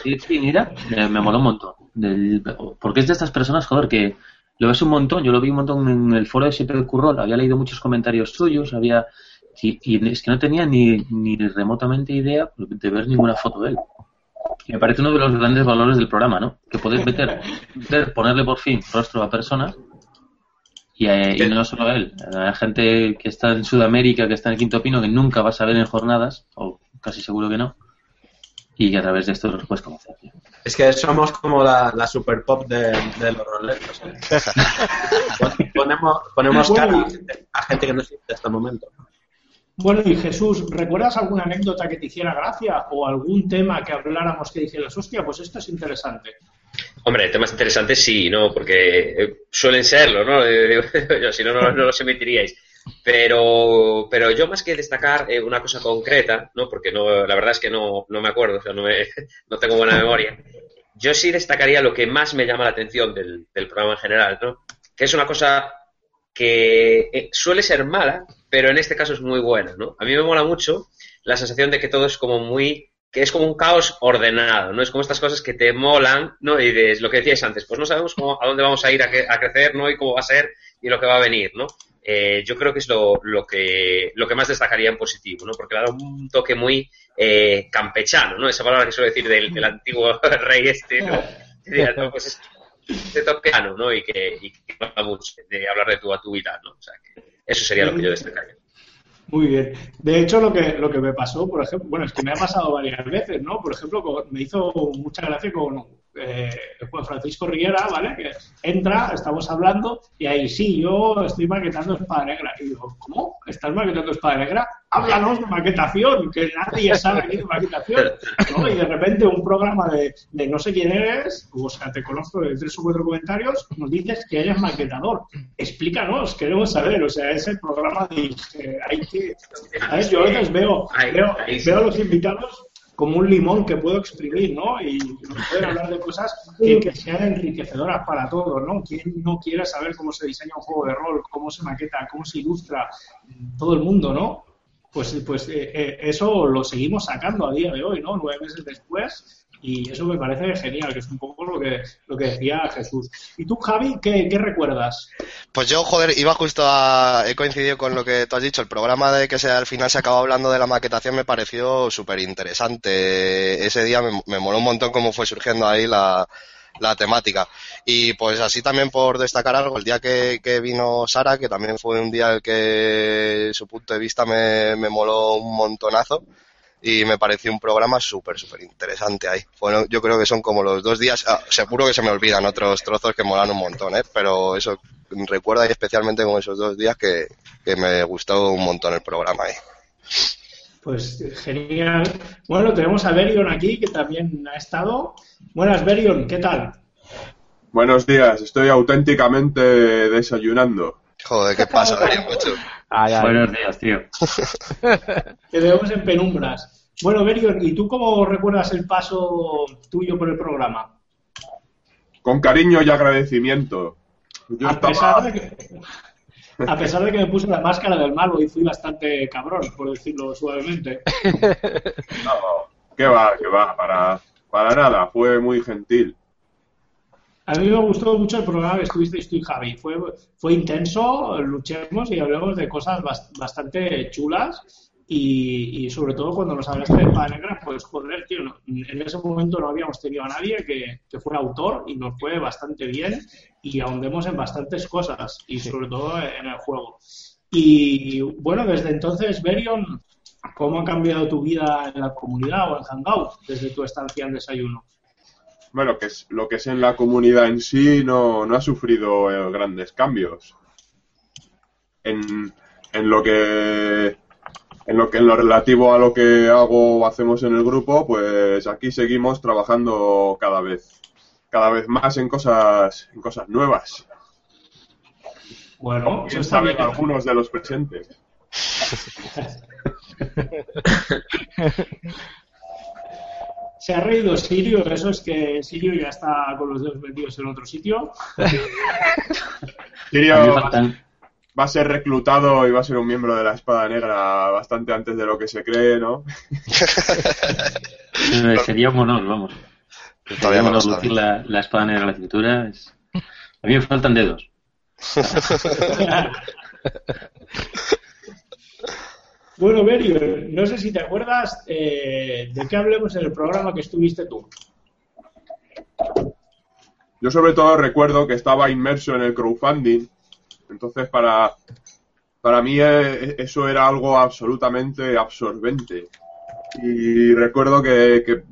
Speaker 4: Y, mira, me, moló un montón. porque es de estas personas, joder, que lo ves un montón. Yo lo vi un montón en el foro de Siempre Currol. Había leído muchos comentarios suyos. había y, es que no tenía ni, ni remotamente idea de ver ninguna foto de él. Me parece uno de los grandes valores del programa, ¿no? Que puedes meter, ponerle por fin rostro a personas y, eh, y, no solo a él. Hay gente que está en Sudamérica, que está en el Quinto Pino, que nunca vas a ver en jornadas, o casi seguro que no y que a través de esto los puedes conocer.
Speaker 3: Es que somos como la, la super pop de, de los roleros. ¿eh? ponemos ponemos cara a gente, que no existe hasta el momento.
Speaker 1: Bueno, y Jesús, ¿recuerdas alguna anécdota que te hiciera gracia o algún tema que habláramos que dijeras, hostia, pues esto es interesante?
Speaker 5: Hombre, temas interesantes sí, ¿no? Porque eh, suelen serlo, ¿no? si no, no, no los emitiríais. Pero, pero yo más que destacar eh, una cosa concreta, ¿no? Porque no, la verdad es que no, no me acuerdo, o sea, no, me, no tengo buena memoria. Yo sí destacaría lo que más me llama la atención del, del programa en general, ¿no? Que es una cosa que eh, suele ser mala, pero en este caso es muy buena, ¿no? A mí me mola mucho la sensación de que todo es como muy que es como un caos ordenado, ¿no? Es como estas cosas que te molan, ¿no? Y de lo que decíais antes, pues no sabemos cómo, a dónde vamos a ir a, a, crecer, ¿no? Y cómo va a ser y lo que va a venir, ¿no? Eh, yo creo que es lo, lo, que, lo que más destacaría en positivo, ¿no? Porque le da un toque muy eh, campechano, ¿no? Esa palabra que suelo decir del, del antiguo rey este, ¿no? Pues es de toqueano, ¿no? Y que, y que de hablar de tu a tu vida, ¿no? O sea, que eso sería lo que yo destacaría.
Speaker 1: Muy bien. De hecho, lo que, lo que me pasó, por ejemplo, bueno, es que me ha pasado varias veces, ¿no? Por ejemplo, me hizo mucha gracia con eh, Juan Francisco Riera, ¿vale? Que entra, estamos hablando, y ahí sí, yo estoy maquetando Espada Negra. Y digo, ¿cómo? ¿Estás maquetando Espada Negra? Háblanos de maquetación, que nadie sabe aquí de maquetación. Y de repente un programa de, de, no sé quién eres, o sea, te conozco de tres o cuatro comentarios, nos dices que eres maquetador. Explícanos, queremos saber, o sea, ese programa de... hay que... Yo a veces veo, veo, veo a los invitados como un limón que puedo exprimir, ¿no? Y nos pueden hablar de cosas que, sean enriquecedoras para todos, ¿no? ¿Quién no quiere saber cómo se diseña un juego de rol, cómo se maqueta, cómo se ilustra? Todo el mundo, ¿no? Pues, pues eh, eh, eso lo seguimos sacando a día de hoy, ¿no? Nueve meses después y eso me parece genial, que es un poco lo que, lo que decía Jesús. ¿Y tú, Javi, qué, recuerdas?
Speaker 6: Pues yo, joder, iba justo a... He coincidido con lo que tú has dicho. El programa de que se, al final se acabó hablando de la maquetación me pareció súper interesante. Ese día me, me moló un montón cómo fue surgiendo ahí la, la temática. Y pues así también por destacar algo, el día que, que, vino Sara, que también fue un día que su punto de vista me, me moló un montonazo y me pareció un programa súper, súper interesante ahí. Bueno, yo creo que son como los dos días, ah, seguro que se me olvidan otros trozos que molan un montón, ¿eh? pero eso recuerda especialmente con esos dos días que, que me gustó un montón el programa ahí.
Speaker 1: Pues genial. Bueno, tenemos a Berion aquí, que también ha estado. Buenas, Berion, ¿qué tal?
Speaker 7: Buenos días, estoy auténticamente desayunando.
Speaker 6: Joder, ¿qué pasa, Berion,
Speaker 4: Buenos días, tío.
Speaker 1: Te vemos en penumbras. Bueno, Berio, ¿y tú cómo recuerdas el paso tuyo por el programa?
Speaker 7: Con cariño y agradecimiento. Yo
Speaker 1: a,
Speaker 7: estaba-
Speaker 1: pesar de que, a pesar de que me puse la máscara del malo y fui bastante cabrón, por decirlo suavemente.
Speaker 7: No, que va, que va, para, para nada, fue muy gentil.
Speaker 1: A mí me gustó mucho el programa que estuvisteis tú y Javi. Fue, fue intenso, luchemos y hablamos de cosas bas- bastante chulas. Y, y sobre todo cuando nos hablaste de Espada Negra, pues joder, tío, no- en ese momento no habíamos tenido a nadie que, que fuera autor y nos fue bastante bien y ahondemos en bastantes cosas y sobre todo en el juego. Y bueno, desde entonces, Berion, ¿cómo ha cambiado tu vida en la comunidad o en Hangout desde tu estancia en desayuno?
Speaker 7: Bueno, que es, lo que es en la comunidad en sí no, no ha sufrido eh, grandes cambios. En, en lo que en lo que en lo relativo a lo que hago o hacemos en el grupo, pues aquí seguimos trabajando cada vez cada vez más en cosas en cosas nuevas.
Speaker 1: Bueno, eso
Speaker 7: Quién
Speaker 1: está
Speaker 7: sabe
Speaker 1: bien.
Speaker 7: algunos de los presentes.
Speaker 1: Se ha reído Sirio, eso es que Sirio ya está con los dedos metidos en otro sitio.
Speaker 7: Sirio va, a ser reclutado y va a ser un miembro de la Espada Negra bastante antes de lo que se cree, ¿no?
Speaker 4: sería un honor, vamos.
Speaker 6: Todavía no
Speaker 4: lucir la, la espada negra en la cintura. es- A mí me faltan dedos.
Speaker 1: bueno, Berio, no sé si te acuerdas eh, de qué hablemos en el programa que estuviste tú.
Speaker 7: Yo sobre todo recuerdo que estaba inmerso en el crowdfunding, entonces para, para mí eh, eso era algo absolutamente absorbente. Y recuerdo que,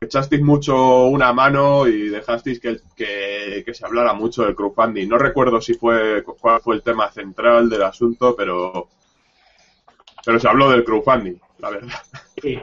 Speaker 7: echasteis mucho una mano y dejasteis que, que, que se hablara mucho del crowdfunding. No recuerdo si fue cuál fue el tema central del asunto, pero, pero se habló del crowdfunding, la verdad.
Speaker 1: Sí.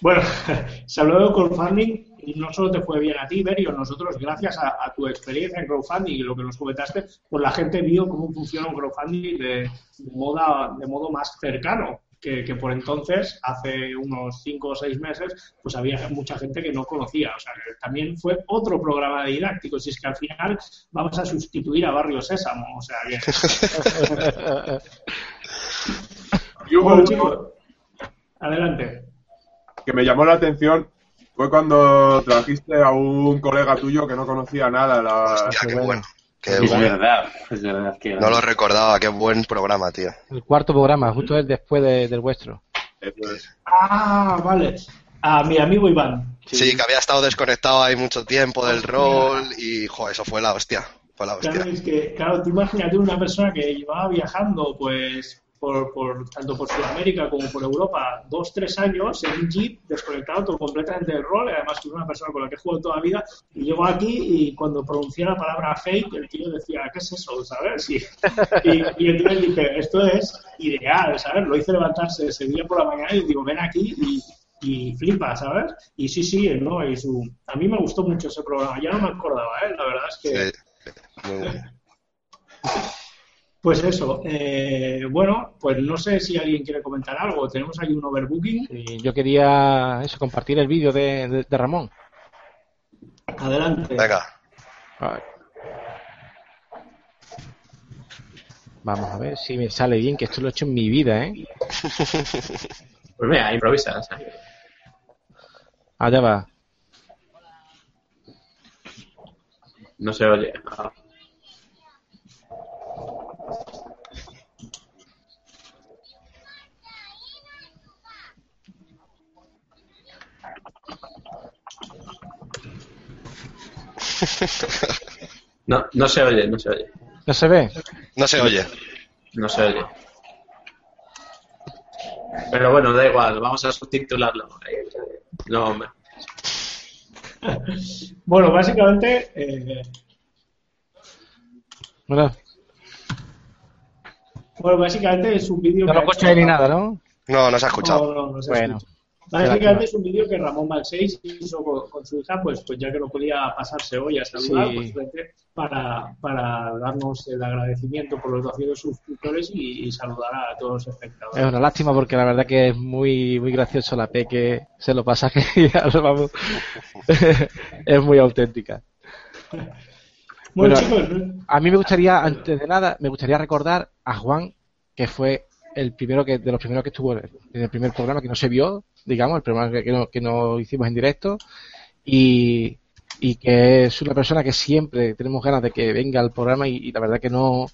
Speaker 1: Bueno, se habló de crowdfunding y no solo te fue bien a ti, Berio, nosotros, gracias a, a tu experiencia en crowdfunding y lo que nos comentaste, pues la gente vio cómo funciona un crowdfunding de, de moda, de modo más cercano. Que, que por entonces, hace unos 5 o 6 meses, pues había mucha gente que no conocía. O sea, que también fue otro programa de didácticos. Y es que al final vamos a sustituir a Barrio Sésamo. O sea que.
Speaker 7: Y hubo
Speaker 1: Bueno,
Speaker 7: uno
Speaker 1: adelante.
Speaker 7: que me llamó la atención fue cuando trajiste a un colega tuyo que no conocía nada. La...
Speaker 6: Hostia, qué bueno. Qué
Speaker 4: Es
Speaker 6: bueno.
Speaker 4: verdad, es verdad que
Speaker 6: No lo recordaba, qué buen programa, tío.
Speaker 2: El cuarto programa, justo el después de- del vuestro.
Speaker 7: Es.
Speaker 1: Ah, vale. A mi amigo Iván.
Speaker 6: Sí, que había estado desconectado ahí mucho tiempo del rol y, joder, eso fue la hostia. Fue la
Speaker 1: Claro,
Speaker 6: hostia.
Speaker 1: es que, claro, tú imagínate una persona que llevaba viajando, pues, por, por tanto por Sudamérica como por Europa, dos, tres años en un jeep, desconectado todo completamente del rol, además que es una persona con la que he jugado toda la vida, y llego aquí y cuando pronuncié la palabra fake, el tío decía, ¿qué es eso? ¿Sabes? Y, y, y le dice, esto es ideal, ¿sabes? Lo hice levantarse ese día por la mañana y digo, ven aquí y, y flipa, ¿sabes? Y sí, sí, ¿no? Y su... A mí me gustó mucho ese programa, ya no me acordaba, ¿eh? La verdad es que...
Speaker 6: Sí, muy bueno.
Speaker 1: Pues eso, eh, bueno, pues no sé si alguien quiere comentar algo. Tenemos ahí un overbooking.
Speaker 2: Yo quería eso, compartir el vídeo de, de- de Ramón.
Speaker 1: Adelante.
Speaker 6: Venga,
Speaker 2: A ver. Vamos a ver si me sale bien, que esto lo he hecho en mi vida, ¿eh?
Speaker 3: Pues mira, improvisa. ¿sabes?
Speaker 2: Allá va.
Speaker 3: No se oye. Ah, No, no se oye, no se oye.
Speaker 2: ¿No se ve?
Speaker 6: no se oye.
Speaker 3: No se oye. Pero bueno, da igual, vamos a subtitularlo. No, hombre.
Speaker 1: Bueno, básicamente, eh,
Speaker 2: Bueno,
Speaker 1: bueno, básicamente es un vídeo.
Speaker 2: no lo escucháis ni nada, ¿no?
Speaker 6: No, no se ha escuchado.
Speaker 1: No, no, no se
Speaker 2: Bueno.
Speaker 1: escucha. Básicamente es un vídeo que Ramón Balseis hizo con, su hija, pues, pues ya que no podía pasarse hoy a saludar, pues para, para darnos el agradecimiento por los 200 suscriptores y, saludar a todos los espectadores.
Speaker 2: Es una lástima porque la verdad que es muy muy gracioso la P que se lo pasa que vamos. es muy auténtica. Bueno, chicos, a mí me gustaría, antes de nada, me gustaría recordar a Juan, que fue el primero que de los primeros que estuvo en el primer programa que no se vio, digamos, el programa que, no, que no hicimos en directo y, y, que es una persona que siempre tenemos ganas de que venga al programa y, la verdad que no,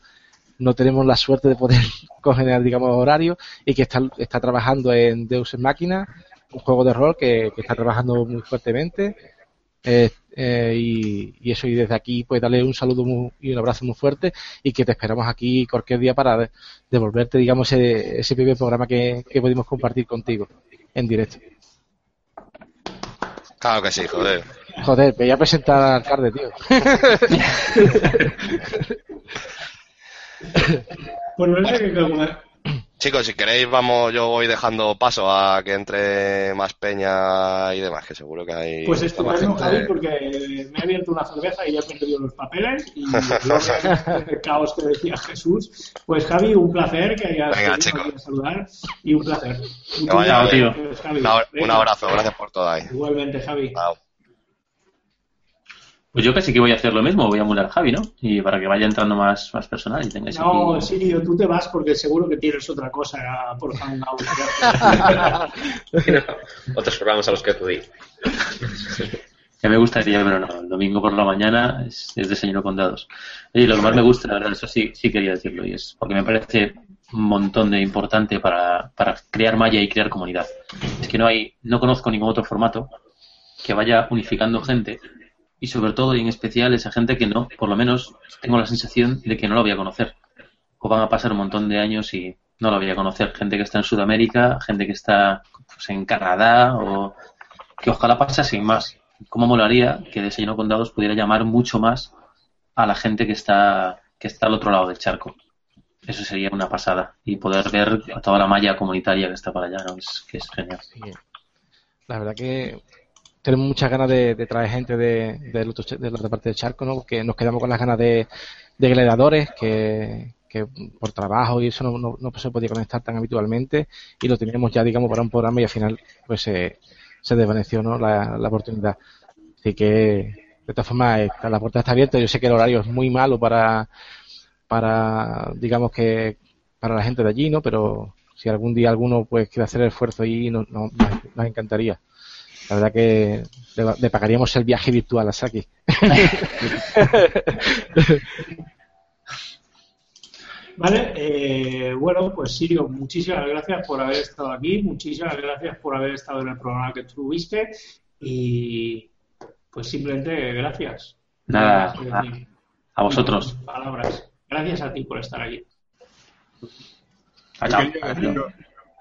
Speaker 2: no tenemos la suerte de poder coger, digamos, horario y que está, está trabajando en Deus Ex Máquina, un juego de rol que, que está trabajando muy fuertemente. Eh, eh, y, eso, y desde aquí, pues darle un saludo y un abrazo muy fuerte y que te esperamos aquí cualquier día para devolverte, digamos, ese, ese primer programa que, que pudimos compartir contigo en directo.
Speaker 6: Claro que sí, joder.
Speaker 2: Joder, me voy a presentar al alcalde, tío.
Speaker 1: pues no sé qué
Speaker 6: Chicos, si queréis, vamos, yo voy dejando paso a que entre más peña y demás, que seguro que hay.
Speaker 1: Pues estupendo, Javi, porque me he abierto una cerveza y ya he perdido los papeles y el caos que decía Jesús. Pues Javi, un placer que hayas
Speaker 6: Venga, chicos.
Speaker 1: saludar y un placer.
Speaker 6: vaya, tío. un abrazo, gracias por todo ahí.
Speaker 1: Igualmente, Javi.
Speaker 4: Pues yo casi que voy a hacer lo mismo, voy a emular a Javi, ¿no? Y para que vaya entrando más, más personal y tengáis
Speaker 1: No, aquí... Sirio, tú te vas porque seguro que tienes otra cosa por Hangout.
Speaker 5: otros programas a los que acudir.
Speaker 4: Ya me gustaría, pero no, el domingo por la mañana es, es desayuno con dados. Y lo que más me gusta, la verdad, eso sí, sí quería decirlo, y es porque me parece un montón de importante para, para crear malla y crear comunidad. Es que no hay, no conozco ningún otro formato que vaya unificando gente y sobre todo y en especial esa gente que no, por lo menos tengo la sensación de que no lo voy a conocer. O van a pasar un montón de años y no lo voy a conocer. Gente que está en Sudamérica, gente que está pues, en Canadá o que ojalá pasase sin más. ¿Cómo molaría que Desayuno con Dados pudiera llamar mucho más a la gente que está, que está al otro lado del charco? Eso sería una pasada. Y poder ver a toda la malla comunitaria que está para allá, ¿no? Es, que es genial.
Speaker 2: La verdad que tenemos muchas ganas de, traer gente de, de, la otra parte del charco, ¿no? Porque nos quedamos con las ganas de, de gladiadores que, por trabajo y eso no, no, se podía conectar tan habitualmente y lo teníamos ya, digamos, para un programa y al final pues se desvaneció ¿no? la, oportunidad. Así que, de todas formas, la puerta está abierta. Yo sé que el horario es muy malo para, para digamos que, para la gente de allí, ¿no? Pero si algún día alguno pues quiere hacer el esfuerzo ahí, nos encantaría. La verdad que le, pagaríamos el viaje virtual a Saki.
Speaker 1: Vale, eh, bueno, pues Sirio, muchísimas gracias por haber estado aquí, muchísimas gracias por haber estado en el programa que tuviste y pues simplemente gracias.
Speaker 4: Nada, a vosotros.
Speaker 1: Palabras. Gracias a ti por estar aquí.
Speaker 4: Chao.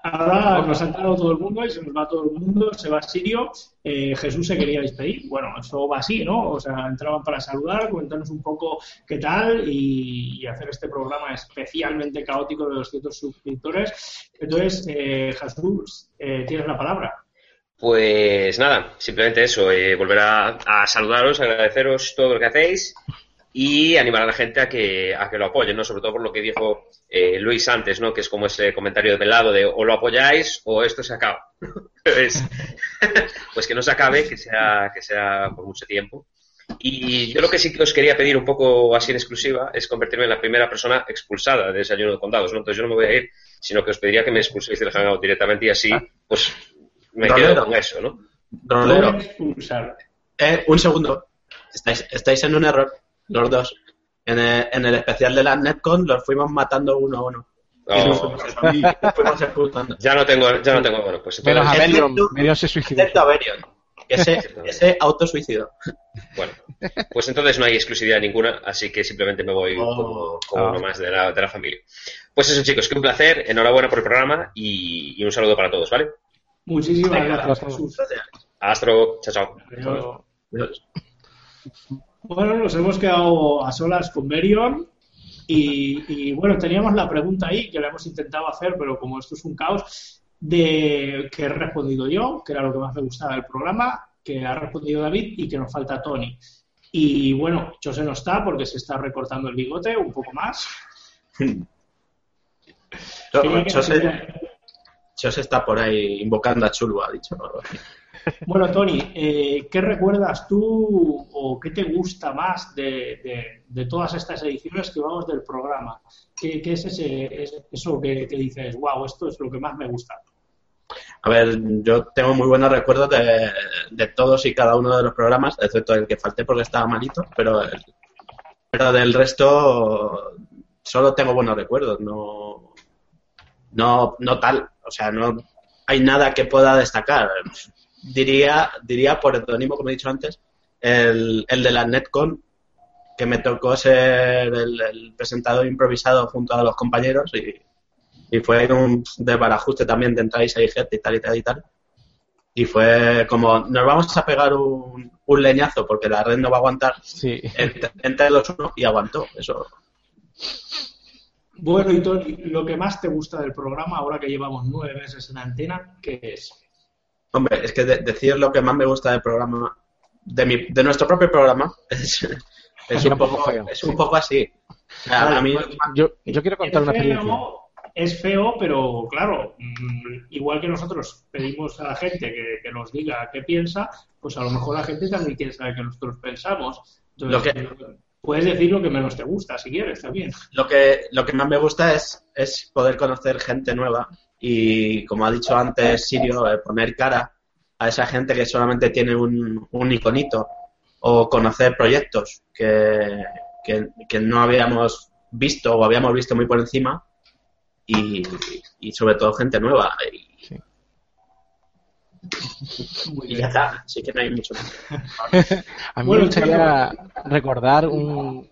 Speaker 1: Ahora nos ha entrado todo el mundo y se nos va todo el mundo, se va Sirio. Eh, Jesús se quería despedir. Bueno, eso va así, ¿no? O sea, entraban para saludar, comentarnos un poco qué tal y, hacer este programa especialmente caótico de 200 suscriptores. Entonces, eh, Jesús, eh, tienes la palabra.
Speaker 5: Pues nada, simplemente eso, volver a, a saludaros, agradeceros todo lo que hacéis y animar a la gente a que, a que lo apoyen, ¿no? Sobre todo por lo que dijo eh, Luis antes, ¿no? Que es como ese comentario de lado de o lo apoyáis o esto se acaba. pues, pues que no se acabe, que sea, que sea por mucho tiempo. Y yo lo que sí que os quería pedir un poco así en exclusiva es convertirme en la primera persona expulsada de Desayuno de Condados, ¿no? Entonces yo no me voy a ir, sino que os pediría que me expulséis del Hangout directamente y así, pues me quedo con eso, ¿no?
Speaker 3: Eh, un segundo. Estáis, estáis en un error los dos. En el, en el especial de la Netcon los fuimos matando uno a uno.
Speaker 5: Oh. Ya no tengo, ya no tengo, bueno, pues
Speaker 2: Pero a Berion, se suicidó.
Speaker 3: Excepto a Berion, ese, ese autosuicidio.
Speaker 5: Bueno, pues entonces no hay exclusividad ninguna, así que simplemente me voy oh. como, uno más de la, de la familia. Pues eso, chicos, que un placer, enhorabuena por el programa y, un saludo para todos, ¿vale?
Speaker 1: Muchísimas gracias, Jesús.
Speaker 5: Hasta luego, chao, chao.
Speaker 1: Bueno, nos hemos quedado a solas con Merion y, bueno, teníamos la pregunta ahí que la hemos intentado hacer, pero como esto es un caos, de que he respondido yo, que era lo que más me gustaba del programa, que ha respondido David y que nos falta Tony. Y bueno, José no está porque se está recortando el bigote un poco más.
Speaker 3: José, está por ahí invocando a Chulbo, ha dicho.
Speaker 1: Bueno, Tony, eh, ¿qué recuerdas tú o qué te gusta más de, todas estas ediciones que vamos del programa? ¿Qué, es ese, eso que, dices, wow, esto es lo que más me gusta?
Speaker 3: A ver, yo tengo muy buenos recuerdos de, todos y cada uno de los programas, excepto el que falté porque estaba malito, pero, pero del resto solo tengo buenos recuerdos, no, no, no tal, o sea, no hay nada que pueda destacar diría, diría por el como he dicho antes, el, el de la Netcon, que me tocó ser el, presentador improvisado junto a los compañeros y, y fue un desbarajuste también de entrar y salir gente y tal y tal y tal. Y fue como, nos vamos a pegar un, un leñazo porque la red no va a aguantar.
Speaker 2: Sí.
Speaker 3: Entre, los uno y aguantó. Eso.
Speaker 1: Bueno, y Tony, lo que más te gusta del programa, ahora que llevamos nueve meses en antena, ¿qué es?
Speaker 3: Hombre, es que decir lo que más me gusta del programa, de, mi, de nuestro propio programa, es, un, poco, es un poco así.
Speaker 2: a mí, yo, yo quiero contar una experiencia.
Speaker 1: Es feo, pero claro, mm, igual que nosotros pedimos a la gente que, nos diga qué piensa, pues a lo mejor la gente también quiere saber qué nosotros pensamos. Entonces, puedes decir lo que menos te gusta, si quieres, también.
Speaker 3: Lo que, lo que más me gusta es, es poder conocer gente nueva y, como ha dicho antes Sirio, eh, poner cara a esa gente que solamente tiene un, un iconito o conocer proyectos que, que, no habíamos visto o habíamos visto muy por encima y, y sobre todo gente nueva. Y, ya está, así que no hay mucho
Speaker 2: a mí me gustaría recordar un,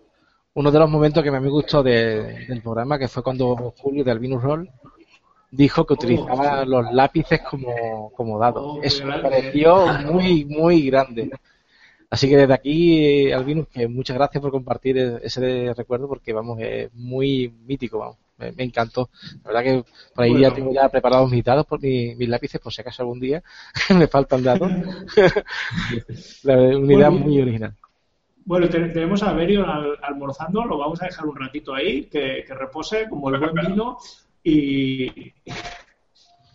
Speaker 2: uno de los momentos que me gustó de, del programa, que fue cuando Julio de Albinus Roll dijo que utilizaba oh, los lápices como, como dados. Oh, Eso me pareció muy, muy grande. Así que desde aquí, Albinus, que muchas gracias por compartir e-, ese recuerdo porque, vamos, es muy mítico, vamos. Me, encantó. La verdad que por ahí ya tengo ya preparados mis dados, por mis lápices, por si acaso algún día me faltan dados. una idea muy original.
Speaker 1: Bueno, tenemos a Berio almorzando, lo vamos a dejar un ratito ahí, que, que repose como el buen vino y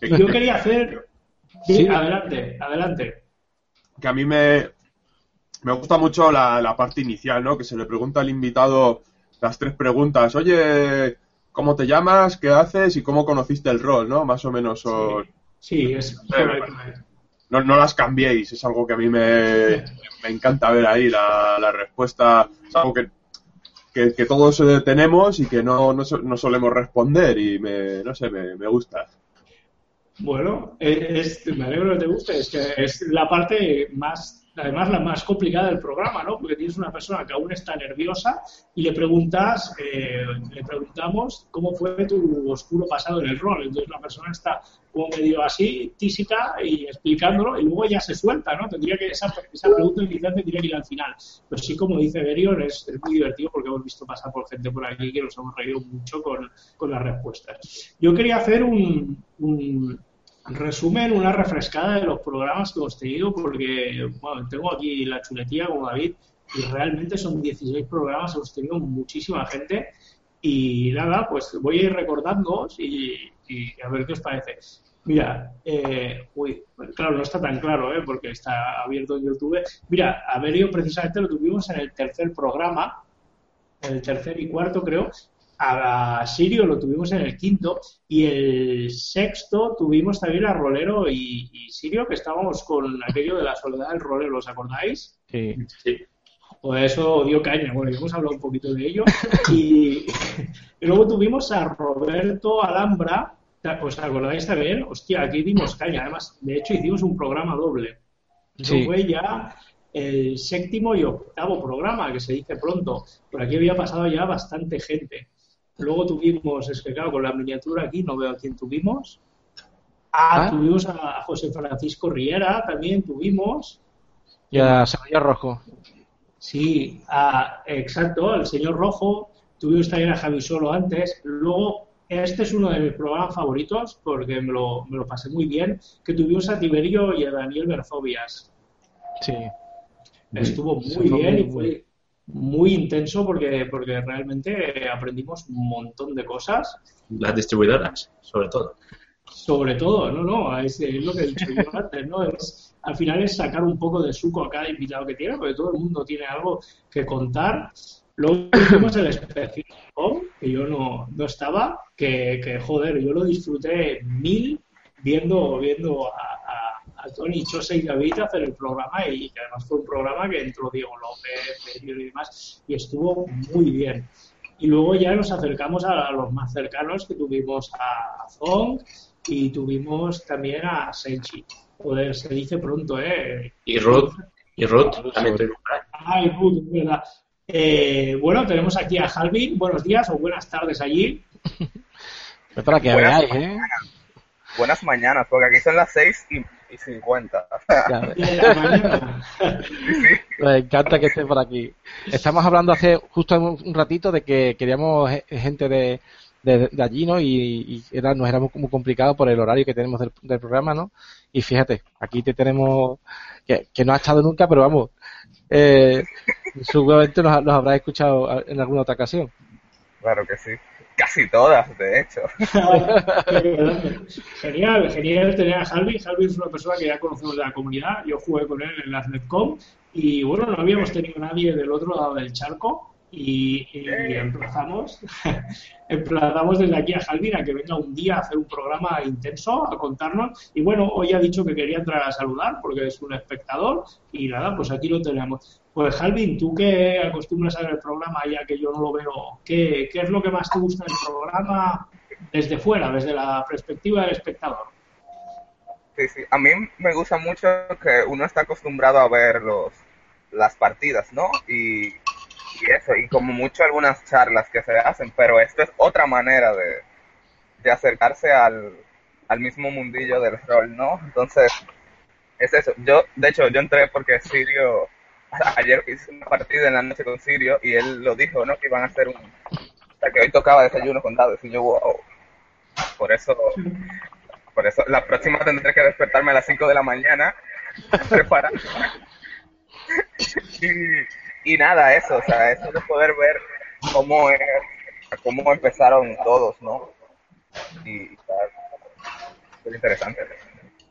Speaker 1: yo quería hacer... Sí, adelante, adelante.
Speaker 7: Que a mí me, me gusta mucho la, parte inicial, ¿no? Que se le pregunta al invitado las tres preguntas. Oye, ¿cómo te llamas? ¿Qué haces? ¿Y cómo conociste el rol, no? Más o menos son...
Speaker 1: Sí, es...
Speaker 7: No, no, las cambiéis, es algo que a mí me, me encanta ver ahí, la, la respuesta. Es algo que que, todos eh, tenemos y que no, no, no, solemos responder y me, no sé, me, me gusta.
Speaker 1: Bueno, es, me alegro que te guste, es que es la parte más además la más complicada del programa, ¿no? Porque tienes una persona que aún está nerviosa y le preguntas, eh, le preguntamos cómo fue tu oscuro pasado en el rol. Entonces la persona está como medio así, tísica y explicándolo y luego ya se suelta, ¿no? Tendría que esa, esa pregunta inicial tendría que ir al final. Pero sí, como dice Berion, es, muy divertido porque hemos visto pasar por gente por aquí que nos hemos reído mucho con, con las respuestas. Yo quería hacer un resumen, una refrescada de los programas que hemos tenido, porque bueno, tengo aquí la chuletilla como David, y realmente son 16 programas, hemos tenido muchísima gente. Y nada, pues voy a ir recordando y, a ver qué os parece. Mira, eh, uy, claro, no está tan claro, ¿eh? porque está abierto YouTube. Mira, Averio precisamente lo tuvimos en el tercer programa, en el tercer y cuarto creo, a Sirio lo tuvimos en el quinto y el sexto tuvimos también a Rolero y, Sirio que estábamos con aquello de la soledad del Rolero, ¿os acordáis?
Speaker 2: Sí.
Speaker 1: sí. Pues eso dio caña, bueno, hemos hablado un poquito de ello. Y, luego tuvimos a Roberto Alhambra, ¿os acordáis también? Hostia, aquí dimos caña, además, de hecho hicimos un programa doble. Sí. fue ya el séptimo y octavo programa, que se dice pronto. Por aquí había pasado ya bastante gente. Luego tuvimos, es que claro, con la miniatura aquí no veo a quién tuvimos. Ah, ah. tuvimos a José Francisco Riera, también tuvimos.
Speaker 2: Y a Señor Rojo.
Speaker 1: Sí, a, exacto, al señor Rojo. Tuvimos también a Javi Solo antes. Luego, este es uno de mis programas favoritos porque me lo, me lo pasé muy bien, que tuvimos a Tiberio y a Daniel Berzovias.
Speaker 2: Sí.
Speaker 1: Estuvo muy bien y fue muy intenso porque, porque realmente aprendimos un montón de cosas.
Speaker 3: Las distribuidoras, sobre todo.
Speaker 1: Sobre todo, no, no, es, lo que he dicho yo antes, ¿no? Es, al final es sacar un poco de suco a cada invitado que tiene, porque todo el mundo tiene algo que contar. Luego tuvimos el especial, que yo no, no estaba, que, que, joder, yo lo disfruté mil viendo, viendo a, a, a Tony Chose y David hacer el programa y que además fue un programa que entró Diego López, y demás, y estuvo muy bien. Y luego ya nos acercamos a, los más cercanos, que tuvimos a Zong y tuvimos también a Senchi. Joder, se dice pronto, ¿eh?
Speaker 3: Y Ruth, y Ruth también tuvimos
Speaker 1: Ah, y Ruth, es verdad. Eh, bueno, tenemos aquí a Halvin. Buenos días o buenas tardes allí.
Speaker 2: para que
Speaker 8: buenas,
Speaker 2: veáis, ¿eh?
Speaker 8: mañanas. buenas mañanas, porque aquí son las 6 y, y 50.
Speaker 2: Claro. Me encanta que estés por aquí. Estamos hablando hace justo un ratito de que queríamos gente de, de, de allí, ¿no? Y, y, era, nos era muy, muy, complicado por el horario que tenemos del, del, programa, ¿no? Y fíjate, aquí te tenemos, que, que no ha estado nunca, pero vamos, eh, seguramente nos, nos habrás escuchado en alguna otra ocasión.
Speaker 8: Claro que sí. Casi todas, de hecho.
Speaker 1: genial, genial tener a Halvin. Halvin es una persona que ya conocemos de la comunidad. Yo jugué con él en las Netcom y bueno, no habíamos tenido nadie del otro lado del charco y, emplazamos, emplazamos desde aquí a Jalvin a que venga un día a hacer un programa intenso, a contarnos. Y bueno, hoy ha dicho que quería entrar a saludar porque es un espectador y nada, pues aquí lo tenemos. Pues Jalvin, tú que acostumbras a ver el programa ya que yo no lo veo, ¿qué, ¿qué es lo que más te gusta del programa desde fuera, desde la perspectiva del espectador?
Speaker 8: Sí, sí. A mí me gusta mucho que uno está acostumbrado a ver los, las partidas, ¿no? Y, y eso, y como mucho algunas charlas que se hacen, pero esto es otra manera de, de acercarse al, al mismo mundillo del rol, ¿no? Entonces, es eso. Yo, de hecho, yo entré porque Sirio, ayer hice una partida en la noche con Sirio y él lo dijo, ¿no? Que iban a hacer un, o sea, que hoy tocaba desayuno con dados y yo, wow. Por eso, por eso, la próxima tendré que despertarme a las 5 de la mañana, preparar. y, y nada, eso, o sea, eso de poder ver cómo, cómo empezaron todos, ¿no? Y es interesante.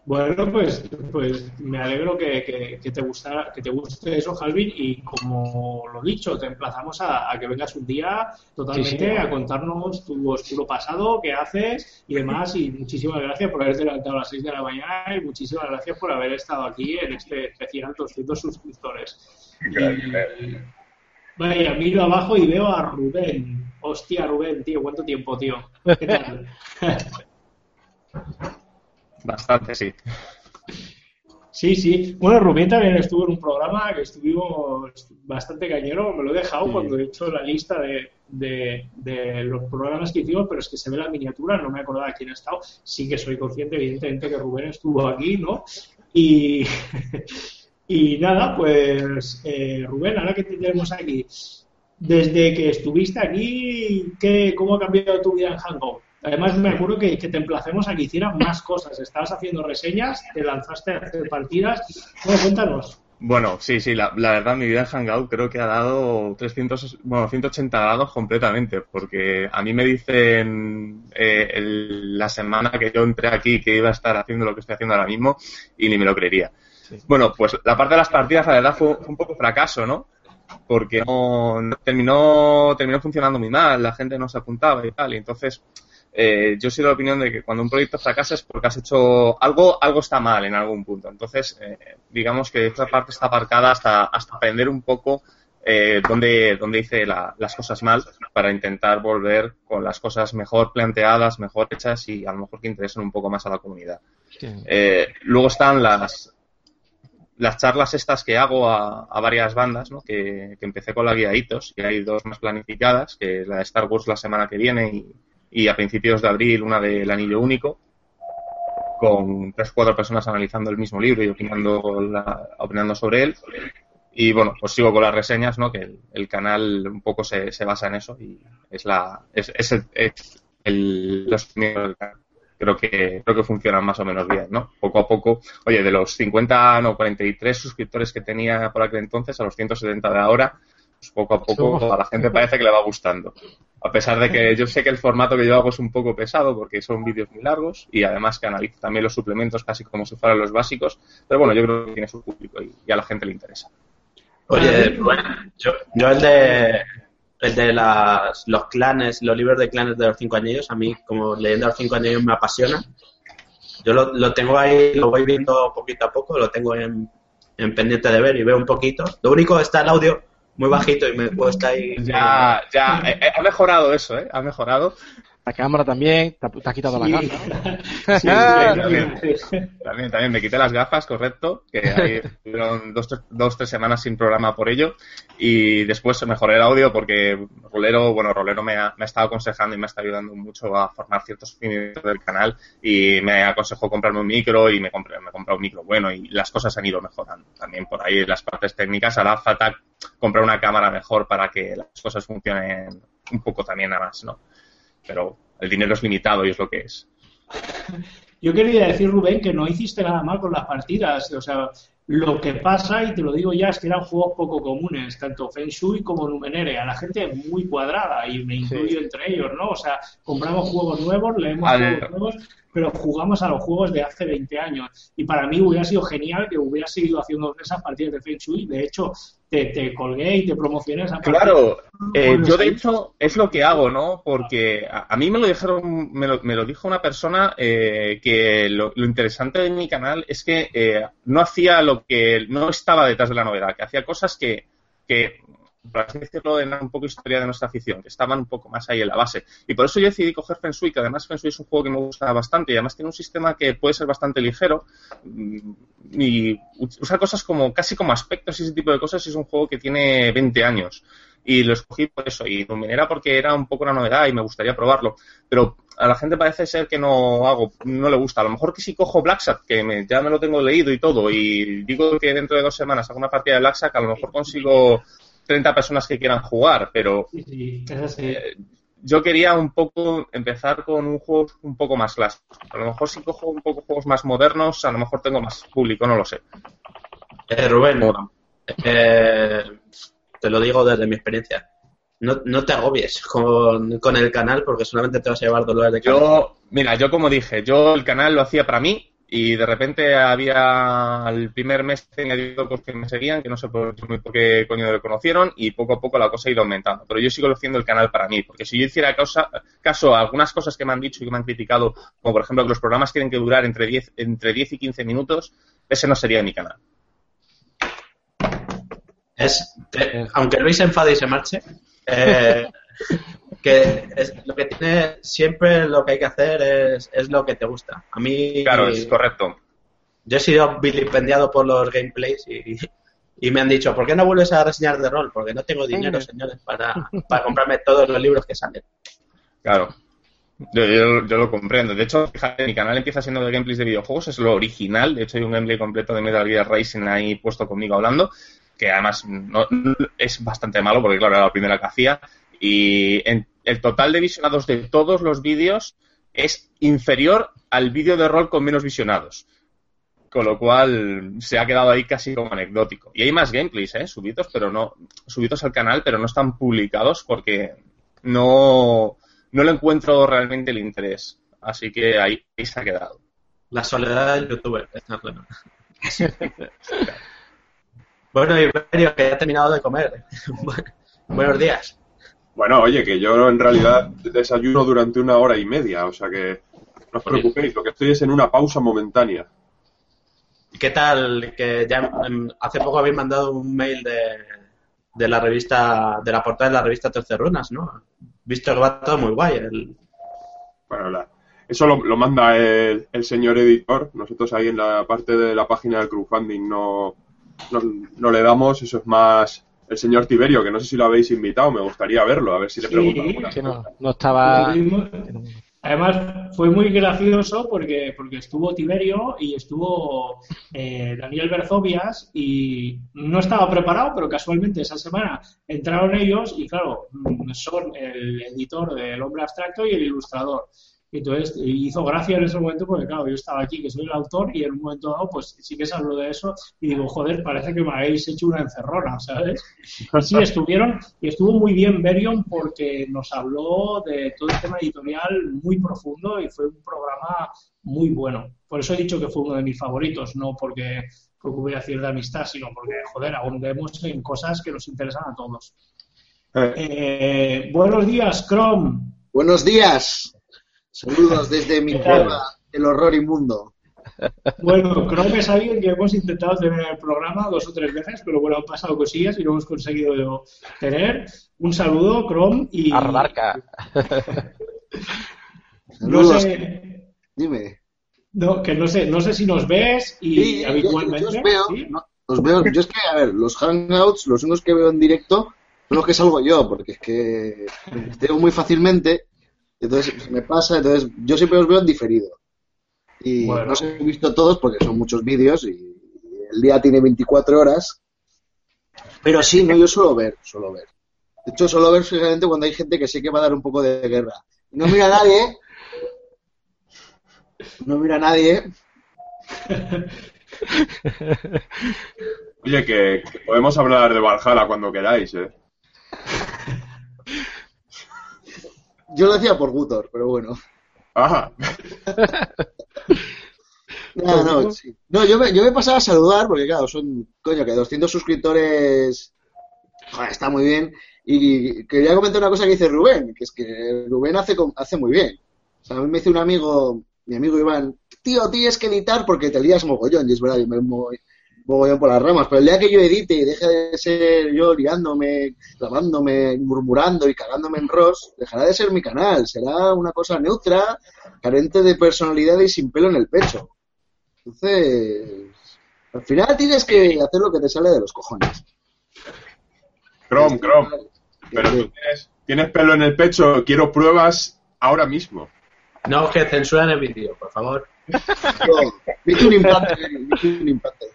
Speaker 1: Bueno, pues, pues me alegro que, que, que, te gustara, que te guste eso, Jalvin, y como lo dicho, te emplazamos a, a que vengas un día totalmente sí, sí. a contarnos tu oscuro pasado, qué haces y demás, y muchísimas gracias por haberte levantado a las 6 de la mañana y muchísimas gracias por haber estado aquí en este especial 200 suscriptores. Y, vaya, miro abajo y veo a Rubén. Hostia, Rubén, tío, ¿cuánto tiempo, tío? ¿Qué tal?
Speaker 9: Bastante, sí.
Speaker 1: Sí, sí. Bueno, Rubén también estuvo en un programa que estuvimos bastante cañero. Me lo he dejado sí. cuando he hecho la lista de, de, de, los programas que hicimos, pero es que se ve la miniatura, no me acordaba quién ha estado. Sí que soy consciente, evidentemente, que Rubén estuvo aquí, ¿no? Y, y nada, pues eh, Rubén, ahora que te tenemos aquí, desde que estuviste aquí, ¿qué, ¿cómo ha cambiado tu vida en Hangout? Además, me acuerdo que, que, te emplacemos a que hicieras más cosas. Estabas haciendo reseñas, te lanzaste a hacer partidas. Bueno, cuéntanos.
Speaker 9: Bueno, sí, sí, la, la, verdad, mi vida en Hangout creo que ha dado 300, bueno, 180 grados completamente, porque a mí me dicen eh, el, la semana que yo entré aquí que iba a estar haciendo lo que estoy haciendo ahora mismo y ni me lo creería. Sí. Bueno, pues la parte de las partidas, la verdad, fue, fue un poco fracaso, ¿no? Porque no, no, terminó, terminó funcionando muy mal, la gente no se apuntaba y tal, y entonces eh, yo soy de la opinión de que cuando un proyecto fracasa es porque has hecho algo, algo está mal en algún punto. Entonces, eh, digamos que esta parte está aparcada hasta, hasta aprender un poco eh, dónde, dónde hice la, las cosas mal para intentar volver con las cosas mejor planteadas, mejor hechas y a lo mejor que interesen un poco más a la comunidad. Sí. luego están las, las charlas estas que hago a, a varias bandas, ¿no? que, que, empecé con la guía Hitos y hay dos más planificadas, que la de Star Wars la semana que viene y y a principios de abril una del Anillo Único, con tres o cuatro personas analizando el mismo libro y opinando, la, opinando sobre él. Y bueno, pues sigo con las reseñas, ¿no? Que el, canal un poco se, se, basa en eso y es la es, es, el, es, el, los. Creo que, creo que funcionan más o menos bien, ¿no? Poco a poco. Oye, de los 50, no, 43 suscriptores que tenía por aquel entonces a los 170 de ahora, pues poco a poco a la gente parece que le va gustando. A pesar de que yo sé que el formato que yo hago es un poco pesado porque son vídeos muy largos y además que analizo también los suplementos casi como si fueran los básicos, pero bueno, yo creo que tiene su público y, y a la gente le interesa.
Speaker 3: Oye, bueno, yo, yo el de el de las, los clanes, los libros de clanes de los cinco anillos, a mí como leyenda de los cinco anillos me apasiona. Yo lo, lo tengo ahí, lo voy viendo poquito a poco, lo tengo en, en pendiente de ver y veo un poquito. Lo único está el audio muy bajito y me cuesta ahí.
Speaker 9: Ya, ya, eh, eh, ha mejorado eso, ¿eh? Ha mejorado.
Speaker 2: La cámara también, te, ha- te has quitado la
Speaker 1: Sí.
Speaker 2: gafa.
Speaker 1: Sí,
Speaker 9: también,
Speaker 1: sí.
Speaker 9: también, también me quité las gafas, correcto, que ahí estuvieron dos, dos, tres semanas sin programa por ello, y después mejoré el audio porque Rolero, bueno, Rolero me ha, me ha estado aconsejando y me está ayudando mucho a formar ciertos cimientos del canal, y me aconsejó comprarme un micro y me compré, me compré un micro bueno, y las cosas han ido mejorando. También por ahí las partes técnicas, hará falta comprar una cámara mejor para que las cosas funcionen un poco también a más, ¿no? Pero el dinero es limitado y es lo que es.
Speaker 1: Yo quería decir, Rubén, que no hiciste nada mal con las partidas. O sea, lo que pasa, y te lo digo ya, es que eran juegos poco comunes, tanto Feng Shui como Numenere. A la gente muy cuadrada, y me incluyo entre ellos, ¿no? O sea, compramos juegos nuevos, leemos
Speaker 9: Al-
Speaker 1: juegos nuevos, pero jugamos a los juegos de hace 20 años. Y para mí hubiera sido genial que hubiera seguido haciendo esas partidas de Feng Shui. De hecho, te, te colgué y te promocioné esa.
Speaker 9: Claro, eh,
Speaker 1: Bueno,
Speaker 9: yo de hecho es lo que hago, ¿no? Porque a, a mí me lo dijeron, me lo, me lo dijo una persona eh, que lo, lo interesante de mi canal es que eh, no hacía lo que no estaba detrás de la novedad, que hacía cosas que, que por así decirlo, eran un poco historia de nuestra afición, que estaban un poco más ahí en la base. Y por eso yo decidí coger Feng Shui, que además Feng Shui es un juego que me gusta bastante y además tiene un sistema que puede ser bastante ligero mm, y usa cosas como casi como aspectos y ese tipo de cosas. Es un juego que tiene 20 años y lo escogí por eso. Y Numenera porque era un poco una novedad y me gustaría probarlo. Pero a la gente parece ser que no hago, no le gusta. A lo mejor que si cojo Black que me- ya me lo tengo leído y todo, y digo que dentro de dos semanas hago una partida de Black a lo mejor consigo 30 personas que quieran jugar, pero
Speaker 1: Sí, sí,
Speaker 9: eh, yo quería un poco empezar con un juego un poco más clásico. A lo mejor si cojo un poco juegos más modernos, a lo mejor tengo más público, no lo sé.
Speaker 3: Eh, Rubén, eh, te lo digo desde mi experiencia. No, no te agobies con, con el canal porque solamente te vas a llevar dolores de cabeza.
Speaker 9: Yo, mira, yo como dije, yo el canal lo hacía para mí y de repente había el primer mes tenía 10 locos que me seguían, que no sé por, por qué coño lo conocieron y poco a poco la cosa ha ido aumentando. Pero yo sigo haciendo el canal para mí, porque si yo hiciera causa- caso a algunas cosas que me han dicho y que me han criticado, como por ejemplo que los programas tienen que durar entre 10, entre 10 y 15 minutos, ese no sería mi canal.
Speaker 3: Es, te- aunque Luis se enfade y se marche, eh, que es, lo que tiene siempre lo que hay que hacer es, es lo que te gusta. A mí,
Speaker 9: Claro, es correcto.
Speaker 3: yo he sido vilipendiado por los gameplays y, y me han dicho, ¿por qué no vuelves a reseñar de rol? Porque no tengo dinero, señores, para, para comprarme todos los libros que salen.
Speaker 9: Claro. Yo, yo- yo lo comprendo. De hecho, fíjate, mi canal empieza siendo de gameplays de videojuegos, es lo original. De hecho, hay un gameplay completo de Metal Gear Rising ahí puesto conmigo hablando, que además no- no- es bastante malo porque, claro, era la primera que hacía. Y en- el total de visionados de todos los vídeos es inferior al vídeo de rol con menos visionados. Con lo cual se ha quedado ahí casi como anecdótico. Y hay más gameplays, ¿eh? Subidos, pero no, subidos al canal, pero no están publicados porque no, no le encuentro realmente el interés. Así que ahí, ahí se ha quedado.
Speaker 3: La soledad del youtuber, está claro. bueno, Iberio, que ya ha terminado de comer. Buenos días.
Speaker 7: Bueno, oye, que yo en realidad desayuno durante una hora y media, o sea que no os preocupéis, lo que estoy es en una pausa momentánea.
Speaker 3: ¿Qué tal? Que ya em, hace poco habéis mandado un mail de, de la revista, de la portada de la revista Tercerunas, ¿no? Visto que va todo muy guay. El,
Speaker 7: Bueno, la- eso lo, lo manda el, el señor editor. Nosotros ahí en la parte de la página del crowdfunding no, no, no le damos, eso es más el señor Tiberio, que no sé si lo habéis invitado, me gustaría verlo, a ver si le
Speaker 1: Sí,
Speaker 7: pregunto alguna
Speaker 2: Que no, estaba.
Speaker 1: Además, fue muy gracioso porque, porque estuvo Tiberio y estuvo eh, Daniel Berzobias y no estaba preparado, pero casualmente esa semana entraron ellos y, claro, mm, son el editor del Hombre Abstracto y el ilustrador. Y entonces hizo gracia en ese momento porque, claro, yo estaba aquí, que soy el autor, y en un momento dado, pues sí que se habló de eso, y digo, joder, parece que me habéis hecho una encerrona, ¿sabes? Sí, estuvieron, y estuvo muy bien Berion porque nos habló de todo el tema editorial muy profundo y fue un programa muy bueno. Por eso he dicho que fue uno de mis favoritos, no porque, hubiera decir de amistad, sino porque, joder, aún vemos en cosas que nos interesan a todos.
Speaker 7: Eh,
Speaker 1: Eh, buenos días, Chrome.
Speaker 10: Buenos días. Saludos desde mi cueva, el horror inmundo.
Speaker 1: Bueno, Chrome es alguien que hemos intentado tener en el programa dos o tres veces, pero bueno, han pasado cosillas y lo hemos conseguido tener. Un saludo, Chrome, y
Speaker 2: Arbarca.
Speaker 1: no
Speaker 10: Saludos.
Speaker 1: sé,
Speaker 10: Dime.
Speaker 1: no, que no sé, no sé si nos ves y
Speaker 10: Sí,
Speaker 1: habitualmente.
Speaker 10: yo os veo,
Speaker 1: ¿sí?
Speaker 10: no, os veo. Yo es que, a ver, los hangouts, los únicos que veo en directo son los que salgo yo, porque es que me tengo muy fácilmente, entonces se me pasa, entonces yo siempre los veo en diferido. Y
Speaker 1: Bueno.
Speaker 10: no sé, he visto todos porque son muchos vídeos y el día tiene 24 horas. Pero sí, no, yo suelo ver, suelo ver. De hecho, suelo ver fíjate cuando hay gente que sé que va a dar un poco de guerra. No mira a nadie. No mira a nadie.
Speaker 7: Oye, que, que podemos hablar de Valhalla cuando queráis, ¿eh?
Speaker 10: Yo lo decía por Gutor, pero bueno.
Speaker 7: Ajá.
Speaker 10: No, no, sí. No, yo me, yo me pasaba a saludar porque, claro, son, coño, que 200 suscriptores. Joder, está muy bien. Y quería comentar una cosa que dice Rubén, que es que Rubén hace, hace muy bien. O sea, a mí me dice un amigo, mi amigo Iván, tío, tienes que editar porque te lías mogollón. Y es verdad, yo me mogollón por las ramas. Pero el día que yo edite y deje de ser yo liándome, clavándome, murmurando y cagándome en Ross, dejará de ser mi canal. Será una cosa neutra, carente de personalidad y sin pelo en el pecho. Entonces, al final tienes que hacer lo que te sale de los cojones.
Speaker 7: Chrome, Chrome. Pero tú tienes, tienes pelo en el pecho, quiero pruebas ahora mismo.
Speaker 3: No, que censuran el vídeo, por favor.
Speaker 10: Viste un implante, un implante.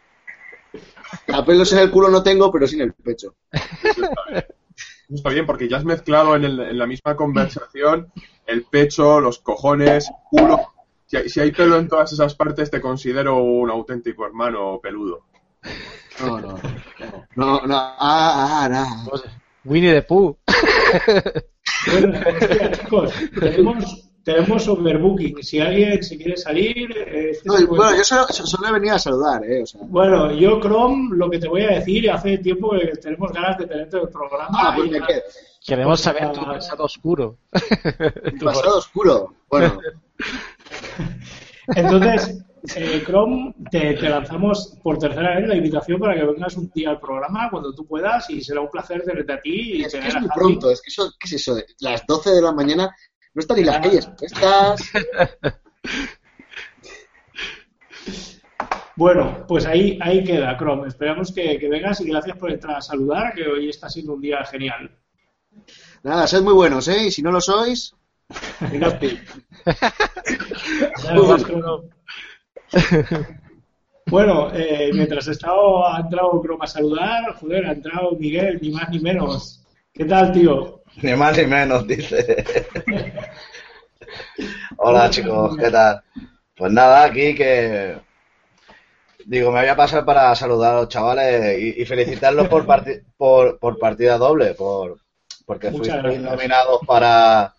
Speaker 10: A pelos en el culo no tengo, pero sí en el pecho.
Speaker 7: Eso está bien. Eso está bien, porque ya has mezclado en, el- en la misma conversación el pecho, los cojones, culo. Si hay, si hay pelo en todas esas partes, te considero un auténtico hermano peludo.
Speaker 10: No, no, no. No, no. Ah, ah, no.
Speaker 2: Winnie the Pooh.
Speaker 1: Bueno, hostia, chicos, tenemos, tenemos overbooking. Si alguien se quiere salir, este
Speaker 10: No, bueno, yo solo, solo he venido a saludar, ¿eh? O sea,
Speaker 1: Bueno, yo, Chrome, lo que te voy a decir, y hace tiempo que tenemos ganas de tenerte en el programa.
Speaker 10: ah, pues me quedo.
Speaker 2: Queremos saber tu pasado oscuro.
Speaker 10: Un pasado oscuro. Bueno,
Speaker 1: Entonces, eh, Chrome, te, te lanzamos por tercera vez la invitación para que vengas un día al programa cuando tú puedas y será un placer tenerte a ti y
Speaker 10: es que es muy pronto. Es que eso, ¿qué es eso? de Las 12 de la mañana no están ni las calles puestas.
Speaker 1: Bueno, pues ahí, ahí queda, Chrome. Esperamos que, que vengas y gracias por entrar a saludar, que hoy está siendo un día genial.
Speaker 10: Nada, sed muy buenos, ¿eh? Y si no lo sois, venga.
Speaker 1: Bueno, eh, mientras he estado, ha entrado Chrome a saludar, joder, ha entrado Miguel, ni más ni menos. ¿Qué tal, tío?
Speaker 11: Ni más ni menos, dice. Hola chicos, ¿qué tal? Pues nada, aquí que... Digo, me voy a pasar para saludar a los chavales y, y felicitarlos por, parti- por, por partida doble, por porque fuisteis nominados para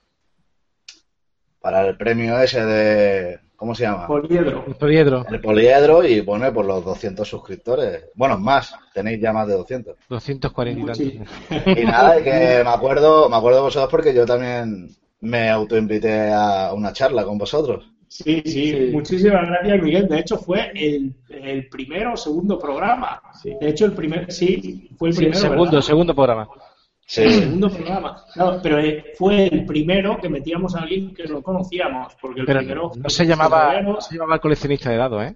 Speaker 11: para el premio ese de... ¿Cómo se llama?
Speaker 1: Poliedro.
Speaker 2: Poliedro.
Speaker 11: El poliedro y pone por los 200 suscriptores. Bueno, más, tenéis ya más de 200.
Speaker 2: 240 y tantos.
Speaker 1: Sí.
Speaker 11: Y nada, que me acuerdo, me acuerdo de vosotros porque yo también me autoinvité a una charla con vosotros.
Speaker 1: Sí, sí, muchísimas gracias, Miguel. De hecho, fue el, el primero o segundo programa. De hecho, el primer, sí, fue el
Speaker 2: Sí,
Speaker 1: primero.
Speaker 2: segundo,
Speaker 1: ¿verdad?
Speaker 2: segundo programa.
Speaker 1: El
Speaker 11: Sí,
Speaker 1: segundo programa. Pero eh, fue el primero que metíamos a alguien que no conocíamos. Porque el
Speaker 2: Pero
Speaker 1: primero.
Speaker 2: no se llamaba, no se llamaba el coleccionista de dados, ¿eh?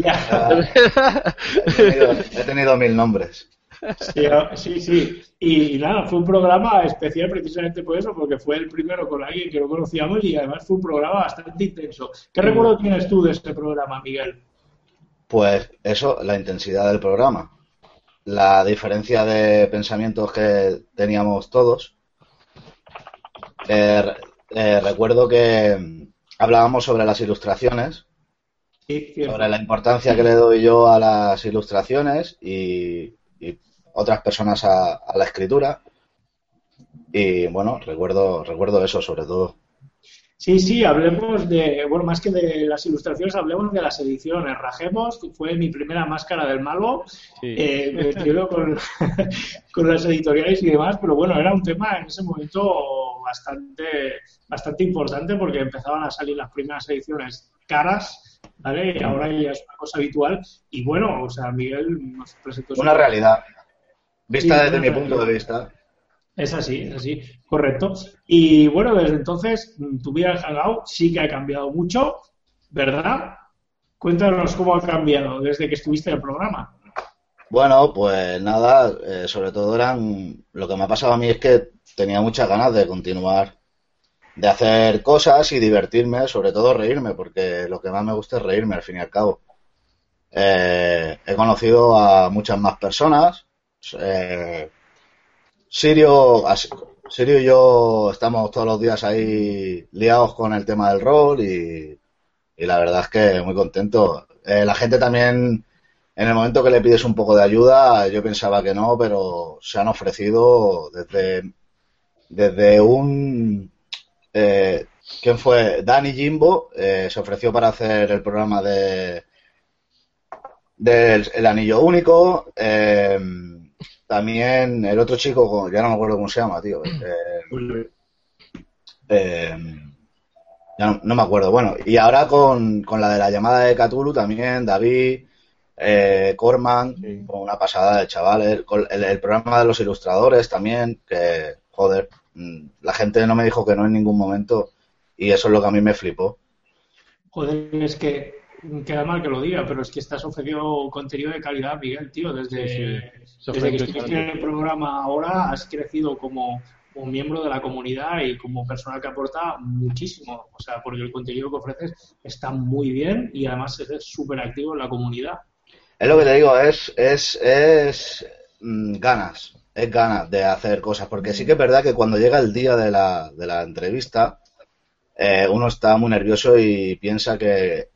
Speaker 1: Ya.
Speaker 11: he tenido, he tenido mil nombres.
Speaker 1: Sí, ah, sí, sí. Y, nada, fue un programa especial precisamente por eso, porque fue el primero con alguien que no conocíamos y además fue un programa bastante intenso. ¿Qué recuerdo tienes tú de este programa, Miguel?
Speaker 11: Pues eso, la intensidad del programa, la diferencia de pensamientos que teníamos todos. Eh, eh, recuerdo que hablábamos sobre las ilustraciones, sobre la importancia que le doy yo a las ilustraciones y, y otras personas a, a, la escritura. Y bueno, recuerdo, recuerdo eso sobre todo.
Speaker 1: Sí, sí, hablemos de, bueno, más que de las ilustraciones, hablemos de las ediciones. Rajemos, fue mi primera máscara del malo, sí. eh, con, con las editoriales y demás, pero bueno, era un tema en ese momento bastante, bastante importante porque empezaban a salir las primeras ediciones caras, ¿vale? Y ahora ya es una cosa habitual. Y bueno, o sea, Miguel nos presentó...
Speaker 11: Una realidad, vista sí, desde mi realidad. punto de vista.
Speaker 1: Es así, es así, correcto. Y bueno, desde entonces tu vida en Hangout sí que ha cambiado mucho, ¿verdad? Cuéntanos cómo ha cambiado desde que estuviste en el programa.
Speaker 11: Bueno, pues nada, eh, sobre todo eran. Lo que me ha pasado a mí es que tenía muchas ganas de continuar, de hacer cosas y divertirme, sobre todo reírme, porque lo que más me gusta es reírme al fin y al cabo. Eh, he conocido a muchas más personas. Eh, Sirio, Sirio y yo estamos todos los días ahí liados con el tema del rol y, y la verdad es que muy contento. Eh, la gente también, en el momento que le pides un poco de ayuda, yo pensaba que no, pero se han ofrecido desde, desde un... Eh, ¿Quién fue? Dani Jimbo eh, se ofreció para hacer el programa de del el Anillo Único. Eh, también el otro chico, ya no me acuerdo cómo se llama, tío. Eh, eh, ya no, no, me acuerdo. Bueno, y ahora con, con, la de la llamada de Cthulhu también, David, eh, Corman, sí. con una pasada de chavales. El, el, programa de los ilustradores también, que, joder, mm, la gente no me dijo que no en ningún momento y eso es lo que a mí me flipó.
Speaker 1: Joder, es que queda mal que lo diga, pero es que estás ofreciendo contenido de calidad, Miguel, tío. Desde, sí, sí. desde que estuviste en el programa ahora has crecido como, como, miembro de la comunidad y como persona que aporta muchísimo. O sea, porque el contenido que ofreces está muy bien y además es súper activo en la comunidad.
Speaker 11: Es lo que te digo, es, es, es mmm, ganas, es ganas de hacer cosas. Porque sí que es verdad que cuando llega el día de la, de la entrevista, eh, uno está muy nervioso y piensa que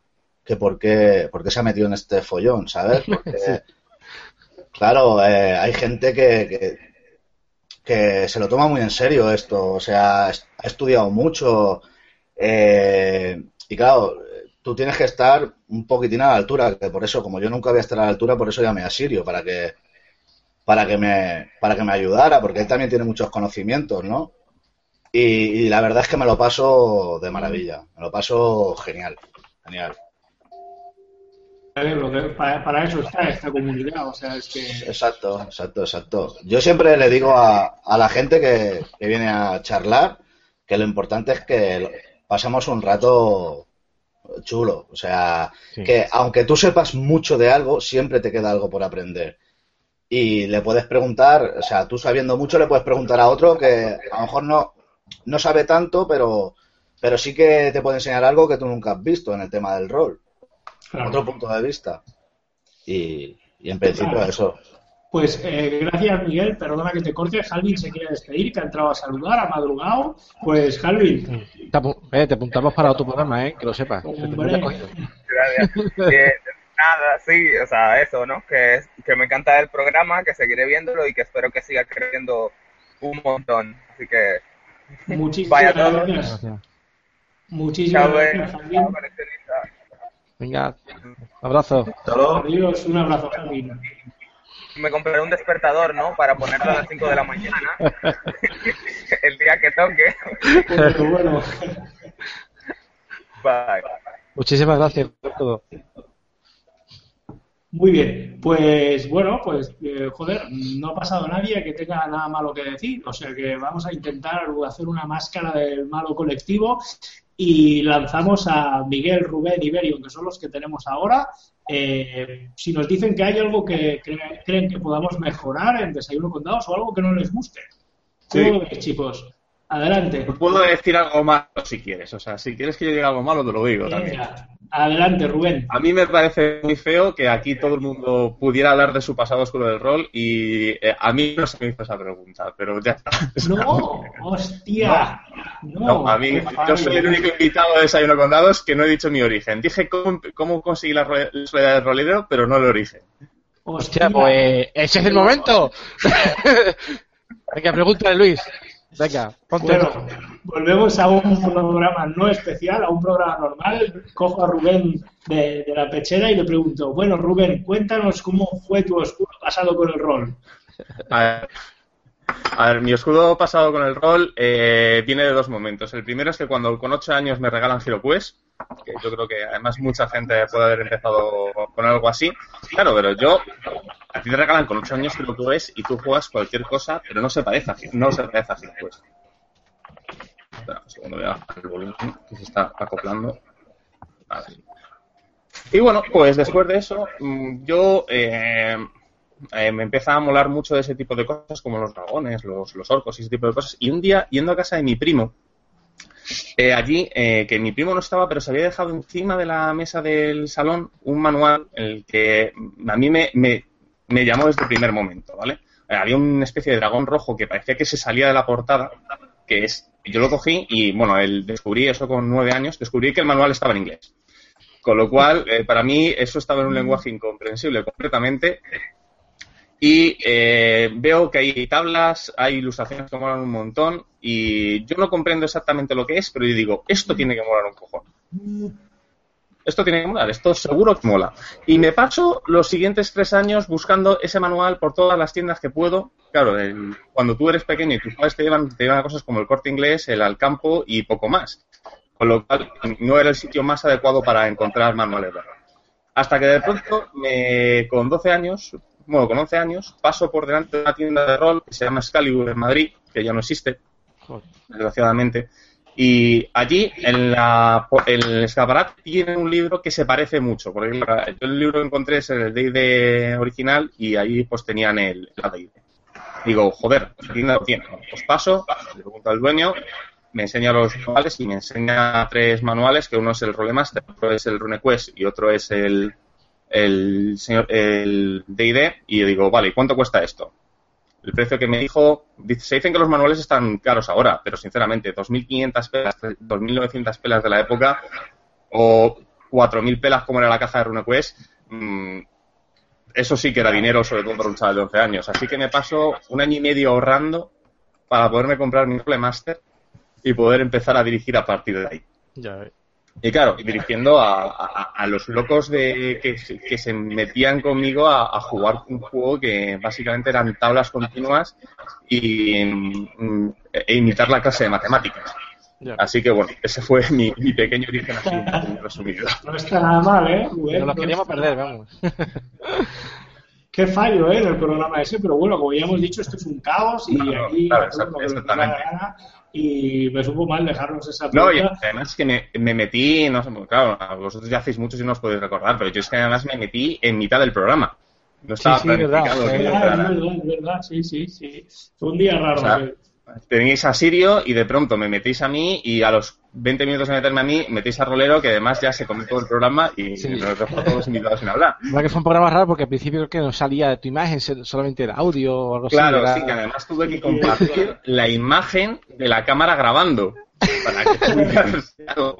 Speaker 11: que por qué, por qué se ha metido en este follón, ¿sabes? Porque, sí. claro, eh, hay gente que, que, que, se lo toma muy en serio esto, o sea, ha estudiado mucho eh, y claro, tú tienes que estar un poquitín a la altura, que por eso, como yo nunca voy a estar a la altura, por eso llamé a Sirio, para que para que me para que me ayudara, porque él también tiene muchos conocimientos, ¿no? Y, y la verdad es que me lo paso de maravilla, me lo paso genial, genial
Speaker 1: para, para, eso está esta comunidad, o sea, es que...
Speaker 11: Exacto, exacto, exacto. Yo siempre le digo a, a la gente que, que, viene a charlar que lo importante es que pasemos un rato chulo, o sea, sí. que aunque tú sepas mucho de algo, siempre te queda algo por aprender. Y le puedes preguntar, o sea, tú sabiendo mucho le puedes preguntar a otro que a lo mejor no, no sabe tanto, pero, pero sí que te puede enseñar algo que tú nunca has visto en el tema del rol claro. otro punto de vista. Y, y en principio claro. eso.
Speaker 1: Pues eh, gracias, Miguel. Perdona que te corte. Jalvin se quiere despedir, que ha entrado a saludar, ha madrugado. Pues, Jalvin.
Speaker 2: Te, eh, te apuntamos para otro programa, ¿eh? que lo sepas.
Speaker 8: Gracias. eh, nada, sí, o sea, eso, ¿no? Que, que me encanta el programa, que seguiré viéndolo y que espero que siga creciendo un montón. Así que.
Speaker 1: Muchísimas gracias. Muchísimas gracias, Jalvin.
Speaker 2: Venga, abrazo.
Speaker 1: Adiós, un abrazo, Javi.
Speaker 8: Me compré un despertador, ¿no? Para ponerlo a las 5 de la mañana. el día que toque.
Speaker 1: Bueno, bueno.
Speaker 8: Bye.
Speaker 2: Muchísimas gracias por todo.
Speaker 1: Muy bien, pues bueno, pues eh, joder, no ha pasado nadie que tenga nada malo que decir, o sea que vamos a intentar hacer una máscara del malo colectivo y lanzamos a Miguel, Rubén y Berion, que son los que tenemos ahora, eh, si nos dicen que hay algo que cre- creen que podamos mejorar en Desayuno con Dados o algo que no les guste.
Speaker 9: Sí.
Speaker 1: ¿Cómo lo ves, chicos? Adelante.
Speaker 9: Puedo decir algo malo si quieres. O sea, si quieres que yo diga algo malo, te lo digo también.
Speaker 1: Adelante, Rubén.
Speaker 9: A mí me parece muy feo que aquí todo el mundo pudiera hablar de su pasado oscuro del rol y eh, a mí no se me hizo esa pregunta, pero ya está.
Speaker 1: No, hostia. No,
Speaker 9: No, a mí, yo soy el único invitado de Desayuno con Dados que no he dicho mi origen. Dije cómo, cómo conseguí la la soledad del rolero, pero no el origen.
Speaker 2: Hostia, pues ese es el momento. Venga, pregúntale, Luis. Venga, ponte
Speaker 1: Bueno, volvemos a un programa no especial, a un programa normal. Cojo a Rubén de, de la pechera y le pregunto, bueno, Rubén, cuéntanos cómo fue tu oscuro pasado con el rol.
Speaker 9: A ver, a ver, mi escudo pasado con el rol eh, viene de dos momentos. El primero es que cuando con 8 años me regalan HeroQuest, que yo creo que además mucha gente puede haber empezado con algo así. Claro, pero yo, a ti te regalan con 8 años HeroQuest y tú juegas cualquier cosa, pero no se parece a, no se parece a HeroQuest. Espera un segundo, voy a bajar el volumen que se está acoplando. Vale. Y bueno, pues después de eso, mm, yo eh, eh, me empieza a molar mucho de ese tipo de cosas, como los dragones, los, los orcos y ese tipo de cosas. Y un día, yendo a casa de mi primo, eh, allí, eh, que mi primo no estaba, pero se había dejado encima de la mesa del salón un manual, el que a mí me, me llamó desde el primer momento, ¿vale? Eh, había una especie de dragón rojo que parecía que se salía de la portada, que es, yo lo cogí y, bueno, el, descubrí eso con nueve años, descubrí que el manual estaba en inglés. Con lo cual, eh, para mí, eso estaba en un lenguaje incomprensible completamente. Y eh, veo que hay tablas, hay ilustraciones que molan un montón. Y yo no comprendo exactamente lo que es, pero yo digo, esto tiene que molar un cojón. Esto tiene que molar, esto seguro que mola. Y me paso los siguientes tres años buscando ese manual por todas las tiendas que puedo. Claro, el- cuando tú eres pequeño y tus padres te llevan, te llevan a cosas como el corte inglés, el Alcampo y poco más. Con lo cual, no era el sitio más adecuado para encontrar manuales de rol. Hasta que de pronto, me, con 12 años, bueno, con 11 años, paso por delante de una tienda de rol que se llama Excalibur en Madrid, que ya no existe, desgraciadamente. Y allí, en la, el escaparate, tiene un libro que se parece mucho. Porque claro, yo el libro que encontré es el D&D original y ahí pues tenían el, D&D. Digo, joder, aquí no lo tiene. Pues paso, le pregunto al dueño, me enseña los manuales y me enseña tres manuales, que uno es el Rolemaster, otro es el RuneQuest y otro es el el señor el D&D y digo, vale, ¿y cuánto cuesta esto? El precio que me dijo, se dicen que los manuales están caros ahora, pero sinceramente, 2.500 pelas, 2.900 pelas de la época o 4.000 pelas como era la caja de RuneQuest, mm, eso sí que era dinero, sobre todo para un chaval de 11 años. Así que me paso un año y medio ahorrando para poderme comprar mi Master y poder empezar a dirigir a partir de ahí.
Speaker 2: Ya.
Speaker 9: Y claro, dirigiendo a, a- a los locos de que, se- que se metían conmigo a, a jugar un juego que básicamente eran tablas continuas y mm, e imitar la clase de matemáticas.
Speaker 2: Ya.
Speaker 9: Así que bueno, ese fue mi, mi pequeño origen así resumido.
Speaker 1: No está nada mal, ¿eh?
Speaker 2: Nos los
Speaker 1: No
Speaker 2: queríamos
Speaker 1: está
Speaker 2: perder, vamos.
Speaker 1: Qué fallo, ¿eh? En el programa ese, pero bueno, como ya hemos dicho, esto es un caos y
Speaker 9: Claro,
Speaker 1: aquí
Speaker 9: claro, exactamente.
Speaker 1: gana y me supo mal dejarnos esa
Speaker 9: No, y
Speaker 1: pregunta.
Speaker 9: además que me, me metí, no sé, claro, vosotros ya hacéis muchos y no os podéis recordar, pero yo es que además me metí en mitad del programa. No estaba
Speaker 2: sí, verdad.
Speaker 9: planificado
Speaker 1: verdad, es verdad, es verdad, sí, sí, sí. Fue un día raro.
Speaker 9: O sea,
Speaker 1: ¿eh?
Speaker 9: Tenéis a Sirio y de pronto me metéis a mí y a los 20 minutos de meterme a mí metéis a Rolero que además ya se comió todo el programa y
Speaker 2: Sí.
Speaker 9: nos dejó a todos invitados sin hablar.
Speaker 2: La verdad que fue un programa raro porque al principio creo que no salía tu imagen, solamente era audio o algo
Speaker 9: Claro,
Speaker 2: así.
Speaker 9: sí,
Speaker 2: era-
Speaker 9: que además tuve que compartir la imagen de la cámara grabando para que tuvieras algo.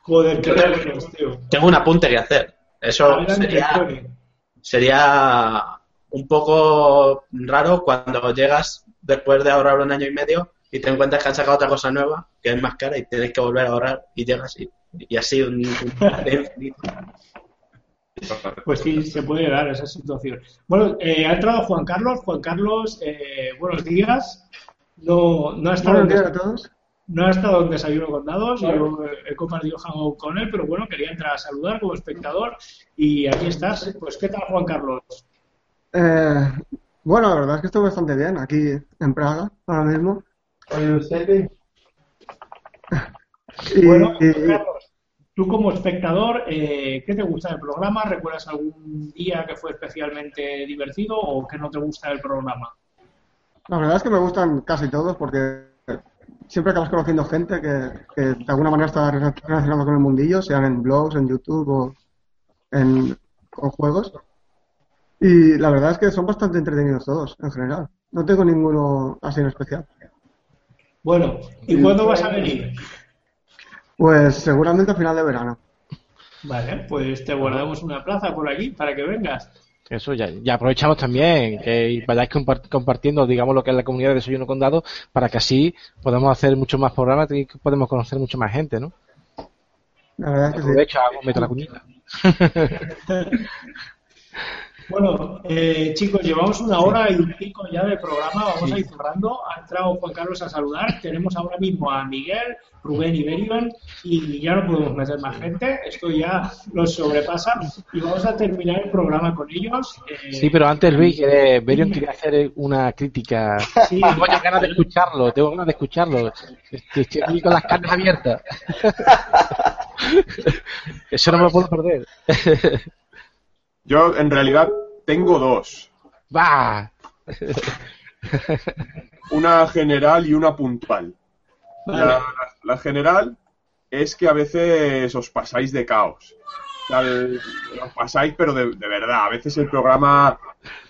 Speaker 1: Joder, qué nervios, tío.
Speaker 3: Tengo un apunte que hacer. Eso sería, sería un poco raro cuando llegas después de ahorrar un año y medio y te encuentras que han sacado otra cosa nueva que es más cara y tienes que volver a ahorrar y llegas y, y así un, un.
Speaker 1: Pues sí, se puede dar esa situación. Bueno, eh, ha entrado Juan Carlos. Juan Carlos, eh, buenos días. No, no ha estado
Speaker 12: Buenos días a todos.
Speaker 1: No ha estado en Desayuno con Dados, yo eh, he compartido Hangout con él, pero bueno, quería entrar a saludar como espectador y aquí estás. Pues, ¿qué tal, Juan Carlos?
Speaker 12: Eh, bueno, la verdad es que estoy bastante bien aquí en Praga ahora mismo. Y,
Speaker 1: Bueno,
Speaker 12: y-
Speaker 1: Juan Carlos, Tú como espectador, eh, ¿qué te gusta del programa? ¿Recuerdas algún día que fue especialmente divertido o que no te gusta del programa?
Speaker 12: La verdad es que me gustan casi todos porque siempre acabas conociendo gente que, que de alguna manera está relacionada con el mundillo, sean en blogs, en YouTube o en con juegos. Y la verdad es que son bastante entretenidos todos, en general. No tengo ninguno así en especial.
Speaker 1: Bueno, ¿y cuándo vas a venir?
Speaker 12: Pues seguramente a final de verano.
Speaker 1: Vale, pues te guardamos una plaza por aquí para que vengas.
Speaker 2: Eso ya, ya aprovechamos también que vayáis compart- compartiendo, digamos, lo que es la comunidad de Desayuno Condado para que así podamos hacer muchos más programas y que podemos conocer mucho más gente, ¿no?
Speaker 12: La verdad es que sí.
Speaker 2: Aprovecha, meto la cuñita.
Speaker 1: Bueno, eh, chicos, llevamos una hora y pico ya de programa, vamos a ir cerrando. Ha entrado Juan Carlos a saludar. Tenemos ahora mismo a Miguel, Rubén y Berion y ya no podemos meter más gente. Esto ya los sobrepasa y vamos a terminar el programa con ellos. Eh,
Speaker 2: Sí, pero antes Luis, que Berion quería hacer una crítica.
Speaker 1: Sí.
Speaker 2: Tengo ganas de escucharlo, tengo ganas de escucharlo. Estoy estoy con las carnes abiertas. Eso no me lo puedo perder.
Speaker 7: Yo, en realidad, tengo dos.
Speaker 2: Va.
Speaker 7: Una general y una puntual. La, la- la general es que a veces os pasáis de caos. Os pasáis, pero de, de verdad. A veces el programa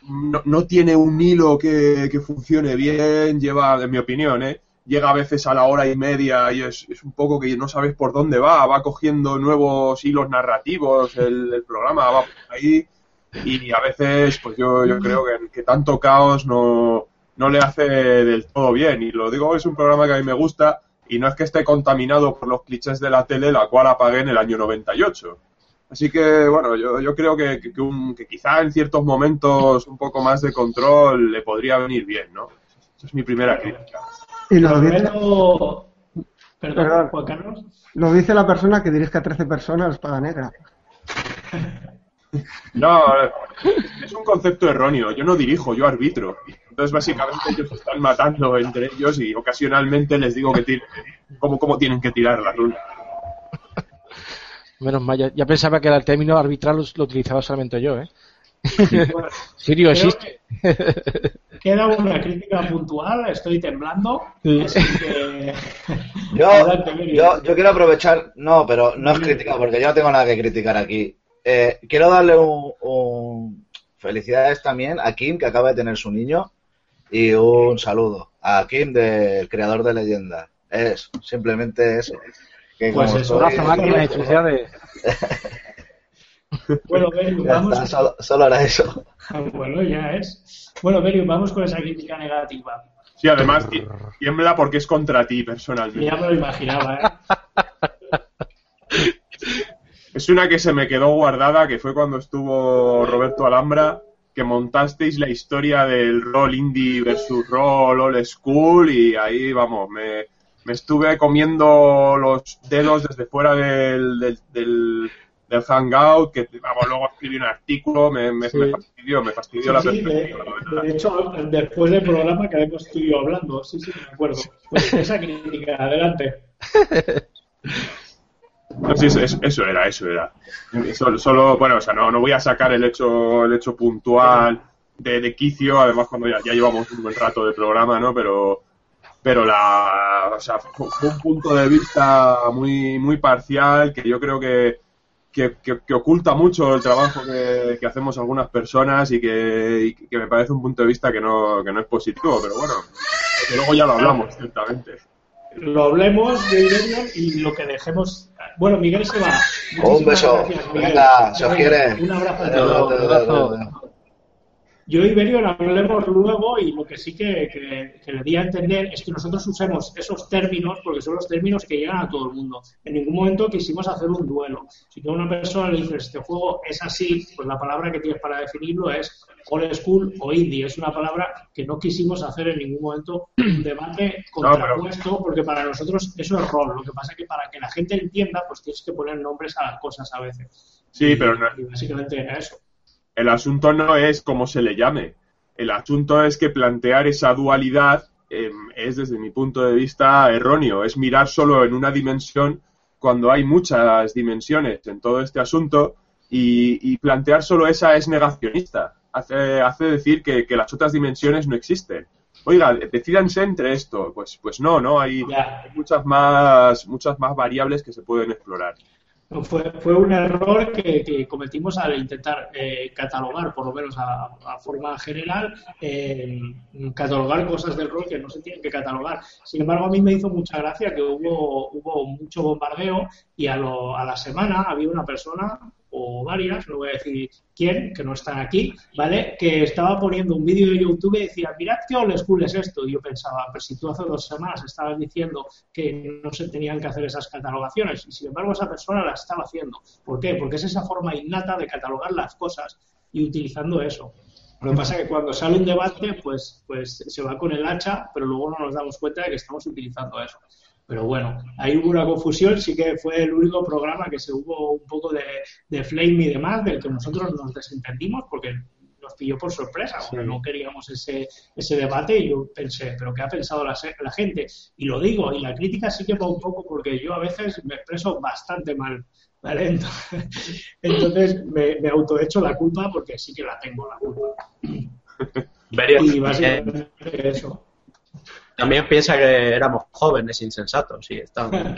Speaker 7: no, no tiene un hilo que, que funcione bien, lleva, en mi opinión, ¿eh? Llega a veces a la hora y media y es, un poco que no sabes por dónde va, va cogiendo nuevos hilos narrativos, el, programa va por ahí y a veces pues yo, yo creo que, tanto caos no, no le hace del todo bien y lo digo, es un programa que a mí me gusta y no es que esté contaminado por los clichés de la tele, la cual apagué en el año 98. Así que, bueno, yo, yo creo que, un- que quizá en ciertos momentos un poco más de control le podría venir bien, ¿no? Esa es mi primera crítica.
Speaker 12: Y lo dice,
Speaker 1: Carmelo- Perdón,
Speaker 12: Perdón.
Speaker 1: Juan Carlos.
Speaker 12: lo dice la persona que dirige a 13 personas Espada Negra.
Speaker 7: No, es un concepto erróneo. Yo no dirijo, yo arbitro. Entonces, básicamente, ellos se están matando entre ellos y ocasionalmente les digo que tiren, cómo, cómo tienen que tirar la runa.
Speaker 2: Menos mal, ya, ya pensaba que era el término arbitral lo, lo utilizaba solamente yo, ¿eh? Sirio existe.
Speaker 1: Queda una crítica puntual, estoy temblando.
Speaker 2: Sí.
Speaker 1: Así que.
Speaker 11: Yo, yo, yo quiero aprovechar, no, pero no es crítica porque yo no tengo nada que criticar aquí. Eh, quiero darle un, un- felicidades también a Kim que acaba de tener su niño y un saludo a Kim del creador de leyenda. Es simplemente eso. Que
Speaker 1: Pues eso,
Speaker 11: estoy-
Speaker 2: Abrazo, máquina, y felicidades.
Speaker 1: Bueno, Berium,
Speaker 11: ya
Speaker 1: vamos.
Speaker 11: está, solo, solo era eso.
Speaker 1: Bueno, ya es. Bueno, Berium, vamos con esa crítica negativa.
Speaker 7: Sí, además, ti- tiembla porque es contra ti personalmente.
Speaker 1: Ya me lo imaginaba, ¿eh?
Speaker 7: Es una que se me quedó guardada, que fue cuando estuvo Roberto Alhambra, que montasteis la historia del rol indie versus rol old school y ahí, vamos, me, me estuve comiendo los dedos desde fuera del, del, del, del hangout, que, vamos, luego escribí un artículo, me, me,
Speaker 2: Sí.
Speaker 7: me fastidió, me fastidió la
Speaker 1: Sí, de,
Speaker 7: perspectiva,
Speaker 1: de hecho, después del programa quedamos tú y yo hablando. Sí, sí, me acuerdo. Pues esa crítica, adelante.
Speaker 7: No, sí, eso, era, eso era. Solo, solo- bueno, o sea, no, no voy a sacar el hecho, el hecho puntual de, de quicio, además cuando ya, ya llevamos un buen rato de programa, ¿no? Pero, pero la, o sea, fue, fue un punto de vista muy, muy parcial que yo creo que, que, que- que oculta mucho el trabajo que, que hacemos algunas personas y que, y que me parece un punto de vista que no, que no es positivo, pero bueno, que luego ya lo hablamos, ciertamente.
Speaker 1: Lo hablemos de Iberion y lo que dejemos. Bueno, Miguel se va.
Speaker 11: Un
Speaker 1: Muchísimas
Speaker 11: beso.
Speaker 1: gracias, Miguel.
Speaker 11: Venga, se os quiere.
Speaker 1: Un abrazo a
Speaker 11: Adiós,
Speaker 1: todos.
Speaker 11: adiós, adiós, adiós.
Speaker 1: Yo y Iberion hablemos luego y lo que sí que, que- que le di a entender es que nosotros usemos esos términos porque son los términos que llegan a todo el mundo. En ningún momento quisimos hacer un duelo. Si tú a una persona le dices este juego es así, pues la palabra que tienes para definirlo es old school o indie. Es una palabra que no quisimos hacer en ningún momento un debate contrapuesto porque para nosotros eso es rol. Lo que pasa es que para que la gente entienda pues tienes que poner nombres a las cosas a veces.
Speaker 7: Sí, pero no,
Speaker 1: Y básicamente era eso.
Speaker 7: El asunto no es cómo se le llame. El asunto es que plantear esa dualidad eh, es, desde mi punto de vista, erróneo. Es mirar solo en una dimensión cuando hay muchas dimensiones en todo este asunto y, y plantear solo esa es negacionista. Hace, hace decir que, que las otras dimensiones no existen. Oiga, decídanse entre esto. Pues, pues no, ¿no? Hay, hay muchas más, muchas más variables que se pueden explorar.
Speaker 1: Fue, fue un error que, cometimos al intentar eh, catalogar, por lo menos a, a forma general, eh, catalogar cosas del rol que no se tienen que catalogar. Sin embargo, a mí me hizo mucha gracia que hubo, hubo mucho bombardeo y a, lo- a la semana había una persona o varias, no voy a decir quién, que no están aquí, ¿vale? Que estaba poniendo un vídeo de YouTube y decía, mirad qué old school es esto. Y yo pensaba, pero si tú hace dos semanas estabas diciendo que no se tenían que hacer esas catalogaciones, y sin embargo esa persona las estaba haciendo. ¿Por qué? Porque es esa forma innata de catalogar las cosas y utilizando eso. Lo que pasa es que cuando sale un debate, pues, pues se va con el hacha, pero luego no nos damos cuenta de que estamos utilizando eso. Pero bueno, ahí hubo una confusión, sí que fue el único programa que se hubo un poco de, de flame y demás, del que nosotros nos desentendimos porque nos pilló por sorpresa, porque no queríamos ese, ese debate y yo pensé, pero ¿qué ha pensado la, la gente? Y lo digo, y la crítica sí que va un poco porque yo a veces me expreso bastante mal, ¿vale? Entonces, entonces me, me autoecho la culpa porque sí que la tengo la culpa. Y
Speaker 3: eh,
Speaker 1: básicamente eso.
Speaker 3: También piensa que éramos jóvenes insensatos, sí, estamos.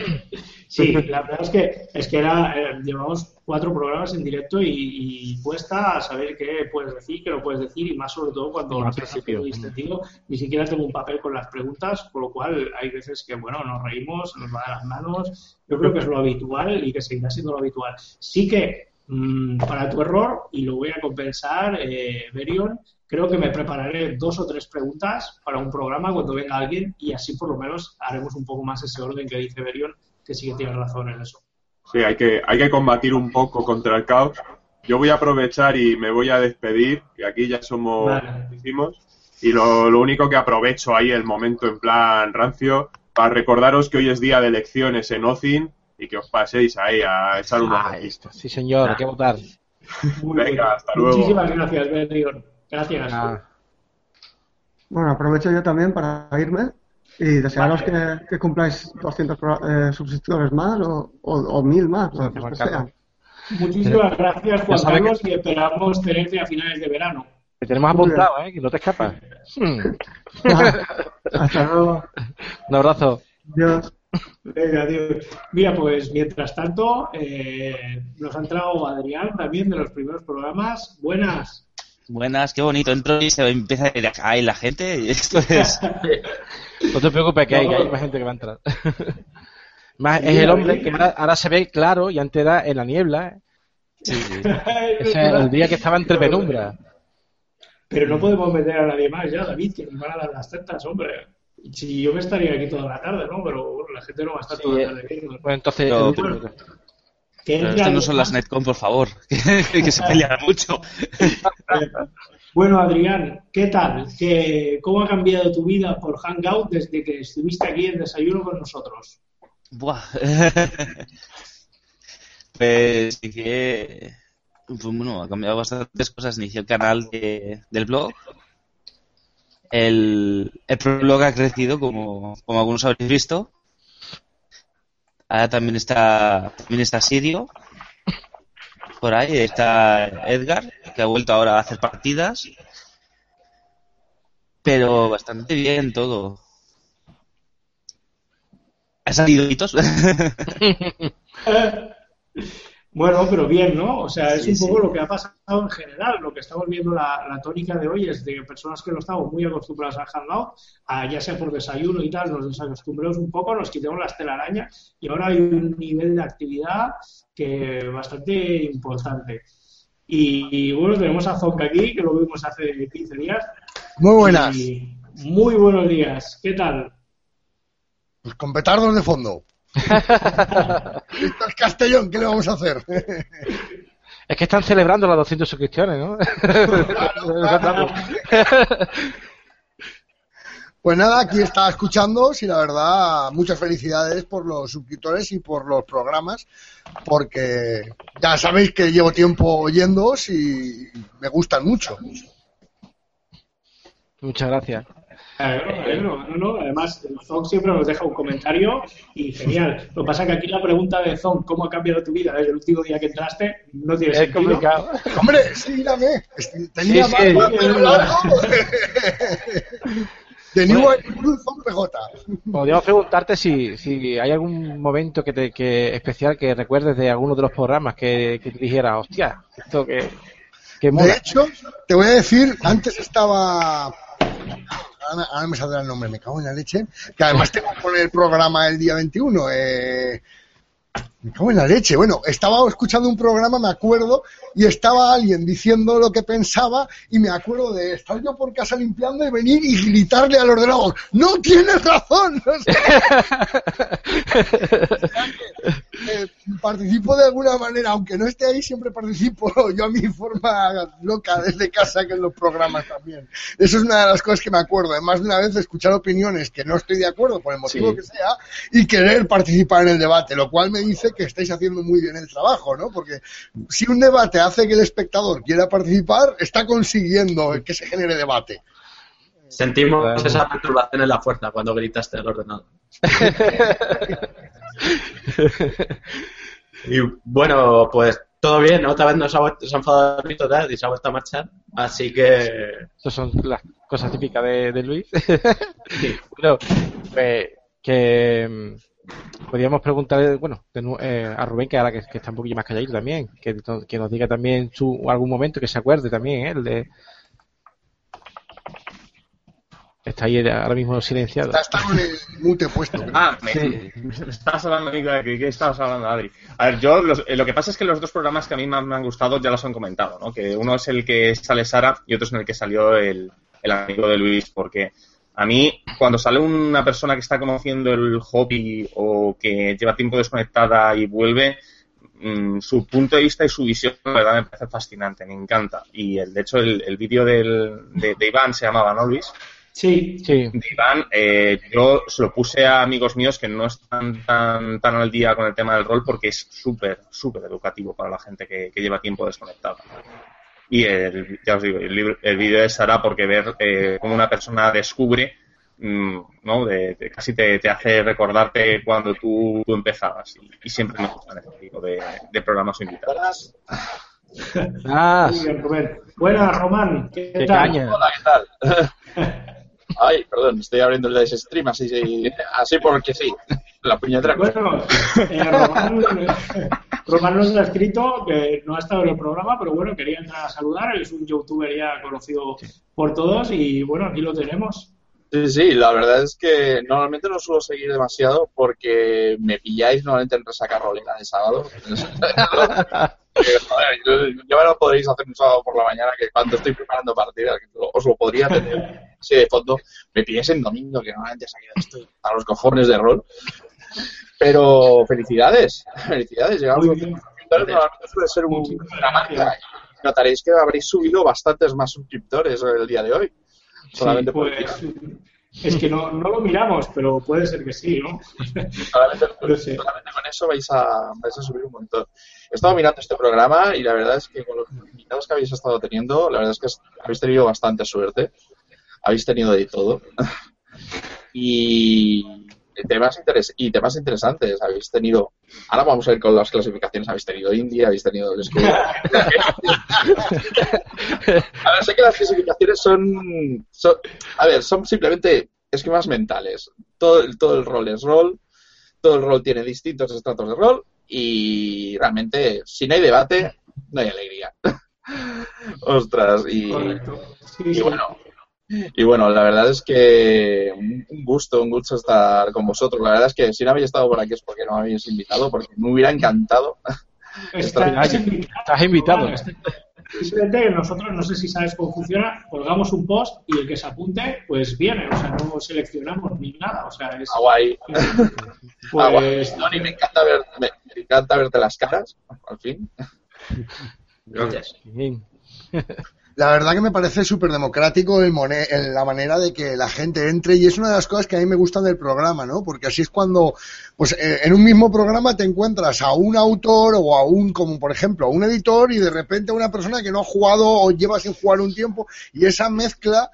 Speaker 1: Sí, la verdad es que es que era eh, llevamos cuatro programas en directo y, y cuesta saber qué puedes decir, qué no puedes decir y más sobre todo cuando
Speaker 2: Al principio.
Speaker 1: distendido. Ni siquiera tengo un papel con las preguntas, por lo cual hay veces que bueno nos reímos, nos va de las manos. Yo creo que es lo habitual y que seguirá siendo lo habitual. Sí que mm, para tu error y lo voy a compensar, eh, Berion, creo que me prepararé dos o tres preguntas para un programa cuando venga alguien y así por lo menos haremos un poco más ese orden que dice Berion, que sí que tiene razón en eso.
Speaker 7: Sí, hay que, hay que combatir un poco contra el caos. Yo voy a aprovechar y me voy a despedir, que aquí ya somos
Speaker 1: Vale.
Speaker 7: Y lo, lo único que aprovecho ahí el momento en plan rancio para recordaros que hoy es día de elecciones en OCIN y que os paséis ahí a echar una
Speaker 2: Ah, esto. Sí, señor, hay que votar.
Speaker 1: Muy
Speaker 7: Venga,
Speaker 1: bien.
Speaker 7: hasta luego.
Speaker 1: Muchísimas gracias, Berion. Gracias.
Speaker 12: Bueno, aprovecho yo también para irme y desearos
Speaker 1: Vale.
Speaker 12: que, que cumpláis 200 pro- eh, suscriptores más o, o, o 1000 más,
Speaker 2: Juan
Speaker 12: que sean.
Speaker 1: Muchísimas gracias, Juan Carlos, y esperamos tenerte a finales de verano.
Speaker 2: te tenemos apuntado, ¿eh? Que no te escapas. Hmm.
Speaker 12: Hasta luego.
Speaker 2: Un abrazo.
Speaker 12: Adiós.
Speaker 1: Venga, adiós. Mira, pues mientras tanto, eh, nos ha entrado Adrián también de los primeros programas. Buenas.
Speaker 13: Buenas, qué bonito. Entro y se empieza a ir ahí la gente. y Esto es.
Speaker 2: No te preocupes, que hay,
Speaker 1: No.
Speaker 2: que hay más gente que va a entrar. Más, es el hombre que ahora, ahora se ve claro y antes era en la niebla. ¿eh?
Speaker 13: Sí, sí.
Speaker 2: Ese es el día que estaba entre penumbra.
Speaker 1: Pero no podemos meter a nadie más ya, David, que nos van a dar las tetas, hombre. Si yo me estaría aquí toda la tarde, ¿no? Pero bueno, la gente no va a estar
Speaker 2: Sí,
Speaker 1: toda
Speaker 2: eh.
Speaker 1: la tarde viendo.
Speaker 2: Pues entonces,
Speaker 13: No, pero- Pero estos no son las. Netcom, por favor. Que, que se pelean mucho.
Speaker 1: Bueno, Adrián, ¿qué tal? ¿Qué, ¿Cómo ha cambiado tu vida por Hangout desde que estuviste aquí en Desayuno con nosotros?
Speaker 13: Buah. Pues sí que. pues, bueno, ha cambiado bastantes cosas. Inicié el canal de- del blog. El, el blog ha crecido, como, como algunos habréis visto. Ahora también está, también está Sirio. Por ahí está Edgar, que ha vuelto ahora a hacer partidas. Pero bastante bien todo. ¿Ha salido hitos?
Speaker 1: Bueno, pero bien, ¿no? O sea, es
Speaker 13: Sí,
Speaker 1: un poco
Speaker 13: sí.
Speaker 1: lo que ha pasado en general. Lo que estamos viendo, la, la tónica de hoy es de personas que no estamos muy acostumbradas al Hangout, a, ya sea por desayuno y tal, nos desacostumbremos un poco, nos quitemos las telarañas y ahora hay un nivel de actividad que bastante importante. Y, y, bueno, tenemos a Zonka aquí, que lo vimos hace 15 días.
Speaker 14: Muy buenas.
Speaker 1: Y muy buenos días. ¿Qué tal?
Speaker 14: Pues con petardos de fondo. Esto es Castellón, ¿qué le vamos a hacer?
Speaker 2: Es que están celebrando las 200 suscripciones, ¿no?
Speaker 14: Pues nada, aquí está escuchando, y la verdad, muchas felicidades por los suscriptores y por los programas, porque ya sabéis que llevo tiempo oyéndoos y me gustan mucho.
Speaker 2: Muchas gracias.
Speaker 1: Alegro, no, no, Además, Zon siempre nos deja un comentario y genial. Lo que pasa es que aquí la pregunta de Zon, ¿cómo ha cambiado tu vida desde el último día que entraste? No tiene
Speaker 2: Es
Speaker 1: sentido.
Speaker 2: complicado.
Speaker 14: Hombre, sí, dame. Tenía
Speaker 2: Sí,
Speaker 14: más
Speaker 2: sí.
Speaker 14: más pelo largo. De New son PJ.
Speaker 2: Podríamos preguntarte si, si hay algún momento que te, que especial que recuerdes de alguno de los programas que, que te dijera, hostia, esto que, que mola.
Speaker 14: De hecho, te voy a decir, antes estaba. Ahora, ahora me saldrá el nombre, me cago en la leche. Que además tengo que poner el programa el día 21. Eh, me cago en la leche. Bueno, estaba escuchando un programa, me acuerdo, y estaba alguien diciendo lo que pensaba, y me acuerdo de estar yo por casa limpiando y venir y gritarle al ordenador: ¡No tienes razón! O sea, eh, participo de alguna manera, aunque no esté ahí, siempre participo yo a mi forma loca desde casa que en los programas también. Eso es una de las cosas que me acuerdo. Además de una vez escuchar opiniones que no estoy de acuerdo por el motivo
Speaker 2: Sí.
Speaker 14: que sea y querer participar en el debate, lo cual me dice que estáis haciendo muy bien el trabajo, ¿no? Porque si un debate hace que el espectador quiera participar, está consiguiendo que se genere debate.
Speaker 3: Sentimos esa perturbación en la fuerza cuando gritaste al ordenador. y bueno, pues todo bien, otra vez nos ha, vuelto- se ha enfadado Luis total y se ha vuelto a marchar. Así que
Speaker 2: Estas son las cosas típicas de, de Luis. bueno, pues, que mm, podríamos preguntarle, bueno, eh, a Rubén, que ahora que, que está un poquillo más calladito también, que, to- que nos diga también su algún momento que se acuerde también, ¿eh? El de... Está ahí ahora mismo silenciado.
Speaker 14: Está, está con el mute puesto.
Speaker 9: Ah, me,
Speaker 2: Sí.
Speaker 9: me estabas hablando, amigo, de que, estabas hablando, Adri. A ver, yo los- eh, lo que pasa es que los dos programas que a mí más me han gustado ya los han comentado, ¿no? Que uno es el que sale Sara y otro es en el que salió el, el amigo de Luis, porque a mí, cuando sale una persona que está conociendo el hobby o que lleva tiempo desconectada y vuelve, mm, su punto de vista y su visión, la verdad, me parece fascinante, me encanta. Y el, de hecho, el, el vídeo de Iván se llamaba, ¿no, Luis?
Speaker 1: Sí.
Speaker 2: Sí.
Speaker 9: de Iván, eh, yo se lo puse a amigos míos que no están tan, tan al día con el tema del rol porque es súper, súper educativo para la gente que, que lleva tiempo desconectada. Y el, ya os digo, el, libro- el vídeo de Sara porque ver eh, cómo una persona descubre, mm, ¿no? De, de- casi te, te hace recordarte cuando tú, tú empezabas. Y, y siempre me gustan ese tipo de, de programas o invitados.
Speaker 2: Ah,
Speaker 1: Muy bien, Rubén. Buenas, Román. ¿Qué,
Speaker 2: qué
Speaker 1: tal?
Speaker 2: caña.
Speaker 15: Hola, ¿qué tal? Ay, perdón, estoy abriendo el live stream así, sí, así porque sí. La puñetera.
Speaker 1: Bueno, eh, Román, Román nos ha escrito que no ha estado en el programa, pero bueno, quería entrar a saludar. Él es un youtuber ya conocido por todos y bueno, aquí lo tenemos.
Speaker 15: Sí, sí, la verdad es que normalmente no suelo seguir demasiado porque me pilláis normalmente en resaca rolera de sábado. Yo- ya me lo podréis hacer un sábado por la mañana que cuando estoy preparando partidas, que os lo podría tener así de fondo, me pilláis en domingo, que normalmente ha quedado esto a los cojones de rol. Pero felicidades, felicidades, llegamos a normalmente suele ser un, una marca. Notaréis que habréis subido bastantes más suscriptores el día de hoy. Solamente por el
Speaker 1: Pues es que no, no lo miramos, pero puede ser que sí, ¿no?
Speaker 15: solamente, con eso vais a, vais a subir un montón. He estado mirando este programa y la verdad es que con los invitados que habéis estado teniendo, la verdad es que habéis tenido bastante suerte. Habéis tenido de todo. y temas, interes- y temas interesantes. Habéis tenido. Ahora vamos a ir con las clasificaciones. Habéis tenido India, habéis tenido el escudo. A ver, sé que las clasificaciones son, son- a ver, son simplemente esquemas mentales. Todo, el- todo el rol es rol, todo el rol tiene distintos estratos de rol y realmente si no hay debate, no hay alegría. Ostras, y,
Speaker 1: Correcto. Sí,
Speaker 15: y
Speaker 1: sí.
Speaker 15: Y bueno, la verdad es que un gusto, un gusto estar con vosotros. La verdad es que si no habéis estado por aquí es porque no me habéis invitado, porque me hubiera encantado.
Speaker 1: Estás invitado.
Speaker 2: Estás invitado.
Speaker 1: Bueno, Simplemente nosotros, no sé si sabes cómo funciona, colgamos un post y el que se apunte, pues viene. O sea, no seleccionamos ni nada. O sea, es.
Speaker 15: Ah, guay.
Speaker 1: Pues,
Speaker 15: Ah, guay. Tony, me encanta, ver, me, me encanta verte las caras, al fin.
Speaker 3: Gracias.
Speaker 2: Bien.
Speaker 14: La verdad que me parece súper democrático el en la manera de que la gente entre y es una de las cosas que a mí me gustan del programa, ¿no? Porque así es cuando, pues eh, en un mismo programa te encuentras a un autor o a un, como por ejemplo, a un editor y de repente a una persona que no ha jugado o lleva sin jugar un tiempo y esa mezcla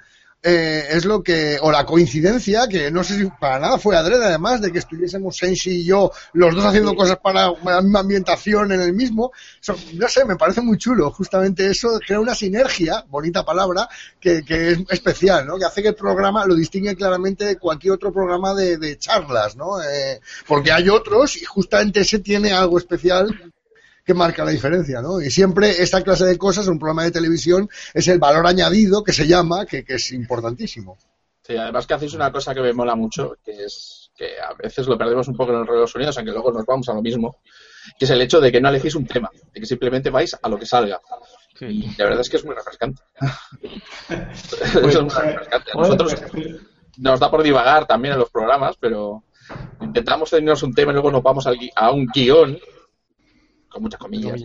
Speaker 14: eh, es lo que, o la coincidencia, que no sé si para nada fue adrede además, de que estuviésemos Senshi y yo, los dos haciendo cosas para la misma ambientación en el mismo. No sé, me parece muy chulo. Justamente eso crea una sinergia, bonita palabra, que, que es especial, ¿no? Que hace que el programa lo distingue claramente de cualquier otro programa de, de charlas, ¿no? Eh, porque hay otros y justamente ese tiene algo especial que marca la diferencia, ¿no? Y siempre esta clase de cosas, un programa de televisión, es el valor añadido que se llama, que, que es importantísimo.
Speaker 15: Sí, además que hacéis una cosa que me mola mucho, que es que a veces lo perdemos un poco en los Estados Unidos, aunque luego nos vamos a lo mismo, que es el hecho de que no elegís un tema, de que simplemente vais a lo que salga. Y la verdad es que es muy refrescante. Eso es muy refrescante. A nosotros nos da por divagar también en los programas, pero intentamos tenernos un tema y luego nos vamos al gui- a un guion, con muchas comillas.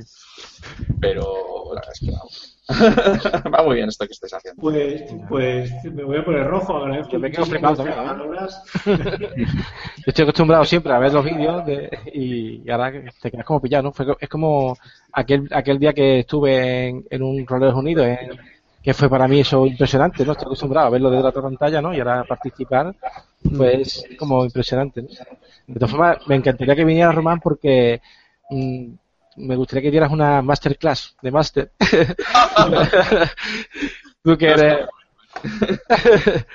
Speaker 15: Pero la verdad es que va, va muy bien esto que estáis haciendo.
Speaker 1: Pues, pues me voy a poner rojo, agradezco.
Speaker 2: me quedo. Yo estoy acostumbrado siempre a ver los vídeos de- y, y ahora te quedas como pillado, ¿no? Fue es como aquel, aquel día que estuve en, en un Roleros Unidos, en- que fue para mí eso impresionante, ¿no? Estoy acostumbrado a verlo desde la otra pantalla, ¿no? Y ahora participar, pues como impresionante, ¿no? De todas formas, me encantaría que viniera Román porque mm, me gustaría que dieras una masterclass de máster. Tú que eres...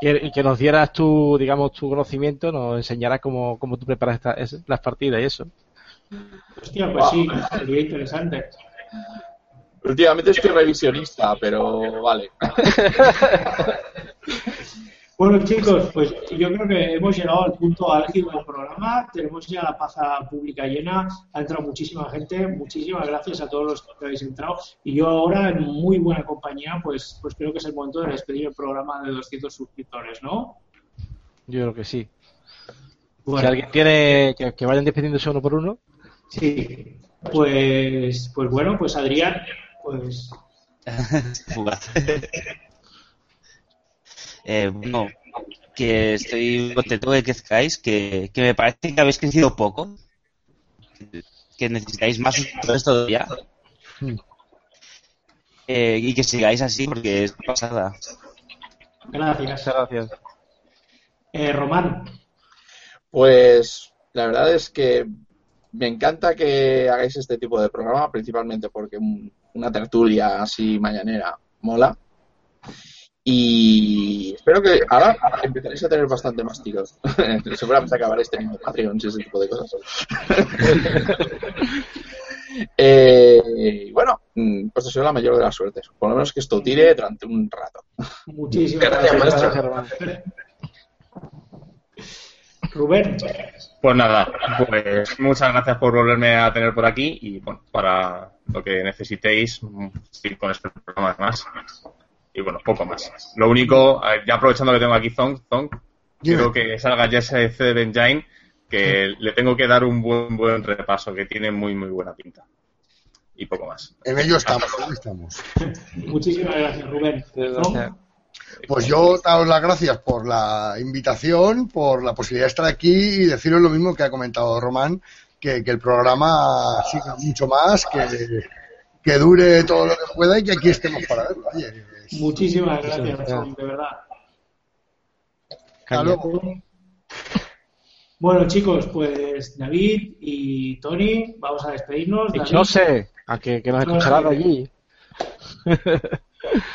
Speaker 2: que, y que nos dieras tu, digamos, tu conocimiento, nos enseñaras cómo, cómo tú preparas esta- es- las partidas y eso.
Speaker 1: Hostia, pues sí, sería interesante.
Speaker 15: Últimamente estoy revisionista, pero vale.
Speaker 1: Bueno, chicos, pues yo creo que hemos llegado al punto álgido del programa. Tenemos ya la plaza pública llena. Ha entrado muchísima gente. Muchísimas gracias a todos los que habéis entrado. Y yo ahora, en muy buena compañía, pues, pues creo que es el momento de despedir el programa de 200 suscriptores, ¿no?
Speaker 2: Yo creo que sí.
Speaker 1: Bueno.
Speaker 2: Si alguien tiene, que, que vayan despidiéndose uno por uno.
Speaker 1: Sí. Pues, pues bueno, pues Adrián, pues
Speaker 13: Fugaz. Eh, bueno, que estoy contento de que crezcáis, que, que me parece que habéis crecido poco, que necesitáis más suscriptores todavía. Eh, y que sigáis así porque es pasada.
Speaker 1: gracias.
Speaker 2: gracias.
Speaker 1: Eh, Román,
Speaker 15: Pues la verdad es que me encanta que hagáis este tipo de programa, principalmente porque un- una tertulia así mañanera mola. Y espero que ahora empezaréis a tener bastante más tiros. Seguramente acabaréis teniendo Patreons y ese tipo de cosas. Eh, y bueno, mm, pues deseo la mayor de las suertes. Por lo menos que esto tire durante un rato.
Speaker 1: muchísimas
Speaker 15: Gracias,
Speaker 1: gracias.
Speaker 15: maestro.
Speaker 1: Rubén,
Speaker 9: Pues nada, pues muchas gracias por volverme a tener por aquí y bueno, para lo que necesitéis, mm, sí, con este programa más. Y bueno, poco más. Lo único, ya aprovechando que tengo aquí Zong, Zong, quiero que salga Jesse C. Benjain, que le tengo que dar un buen buen repaso, que tiene muy muy buena pinta. Y poco más.
Speaker 14: En ello estamos, en ello estamos.
Speaker 1: muchísimas gracias, Rubén. ¿No?
Speaker 14: Pues yo daros las gracias por la invitación, por la posibilidad de estar aquí y deciros lo mismo que ha comentado Román, que, que el programa siga mucho más, que, que dure todo lo que pueda y que aquí estemos para verlo. Oye,
Speaker 1: Muchísimas gracias, de verdad.
Speaker 14: hasta luego.
Speaker 1: Bueno, chicos, pues David y Tony, vamos a despedirnos.
Speaker 2: Y
Speaker 1: David,
Speaker 2: no sé, a que, que nos escuchará de allí.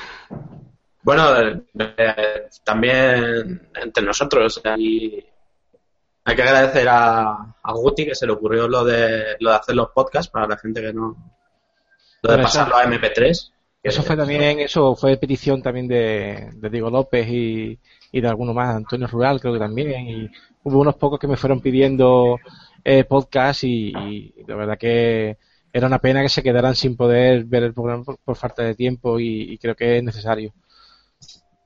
Speaker 3: Bueno, eh, también entre nosotros hay, hay que agradecer a, a Guti que se le ocurrió lo de, lo de hacer los podcasts para la gente que no. Lo de pasarlo a MP3.
Speaker 2: Eso fue también, eso fue petición también de, de Diego López y, y de alguno más, Antonio Rural creo que también, y hubo unos pocos que me fueron pidiendo eh, podcast y, y la verdad que era una pena que se quedaran sin poder ver el programa por, por falta de tiempo y, y creo que es necesario.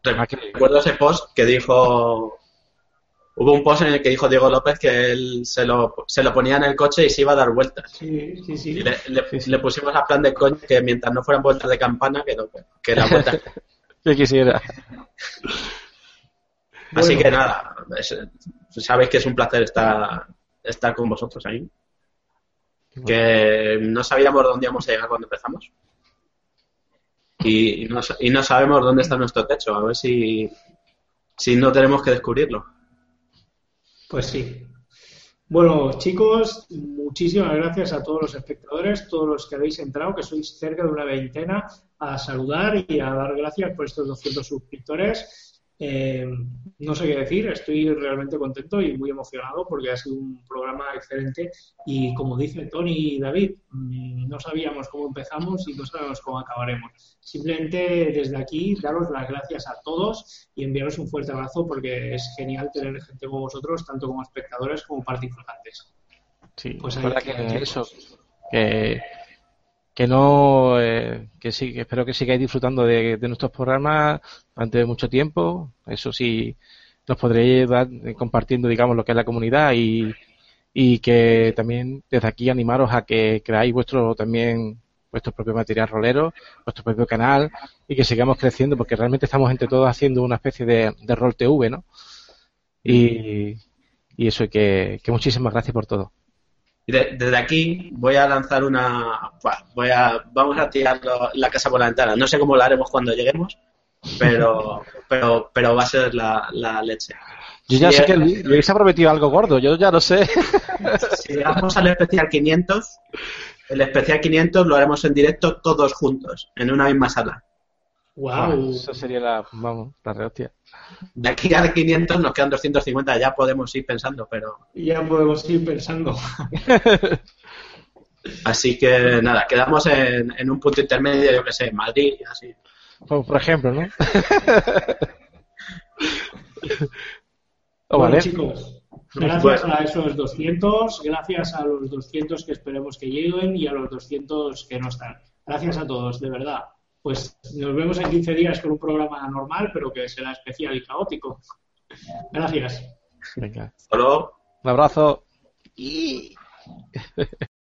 Speaker 3: Recuerdo ese post que dijo. Hubo un post en el que dijo Diego López que él se lo, se lo ponía en el coche y se iba a dar vueltas.
Speaker 1: Sí, sí, sí.
Speaker 3: Y le, le- le pusimos a plan de coño que mientras no fueran vueltas de campana, que, no, que la vuelta.
Speaker 2: Yo quisiera.
Speaker 3: Así
Speaker 1: Bueno.
Speaker 3: que nada, es- sabéis que es un placer estar, estar con vosotros ahí. Que no sabíamos dónde íbamos a llegar cuando empezamos. y, no, y no sabemos dónde está nuestro techo. A ver si, si no tenemos que descubrirlo.
Speaker 1: Pues sí. Bueno, chicos, muchísimas gracias a todos los espectadores, todos los que habéis entrado, que sois cerca de una veintena, a saludar y a dar gracias por estos 200 suscriptores. Eh, no sé qué decir, estoy realmente contento y muy emocionado porque ha sido un programa excelente y como dice Tony y David, mm, no sabíamos cómo empezamos y no sabemos cómo acabaremos. Simplemente desde aquí daros las gracias a todos y enviaros un fuerte abrazo porque es genial tener gente como vosotros, tanto como espectadores como participantes.
Speaker 2: Sí, pues es verdad que eso, que que no eh, que sí espero que sigáis disfrutando de, nuestros programas durante mucho tiempo. Eso sí nos podréis dar eh, compartiendo digamos lo que es la comunidad y, y que también desde aquí animaros a que creáis vuestro también vuestro propio material rolero vuestro propio canal y que sigamos creciendo porque realmente estamos entre todos haciendo una especie de, de rol TV no y, y eso que, que muchísimas gracias por todo
Speaker 3: desde aquí voy a lanzar una. Voy a, vamos a tirar la casa por la ventana. No sé cómo lo haremos cuando lleguemos, pero, pero, pero va a ser la, leche.
Speaker 2: Yo ya sé que Luis ha prometido algo gordo, yo ya lo sé.
Speaker 3: Si llegamos al especial 500, el especial 500 lo haremos en directo todos juntos, en una misma sala.
Speaker 2: Wow. Eso sería la, vamos, la rehostia.
Speaker 3: De aquí al 500 nos quedan 250, ya podemos ir pensando, pero...
Speaker 1: Ya podemos ir pensando.
Speaker 3: así que nada, quedamos en, un punto intermedio, yo que sé, Madrid, así.
Speaker 2: Por, ejemplo, ¿no?
Speaker 1: Oh, bueno, chicos, gracias a esos 200, gracias a los 200 que esperemos que lleguen y a los 200 que no están. Gracias a todos, de verdad pues nos vemos en 15 días con un programa normal, pero que será especial y caótico. Gracias.
Speaker 2: Venga.
Speaker 3: Hasta luego.
Speaker 2: Un abrazo.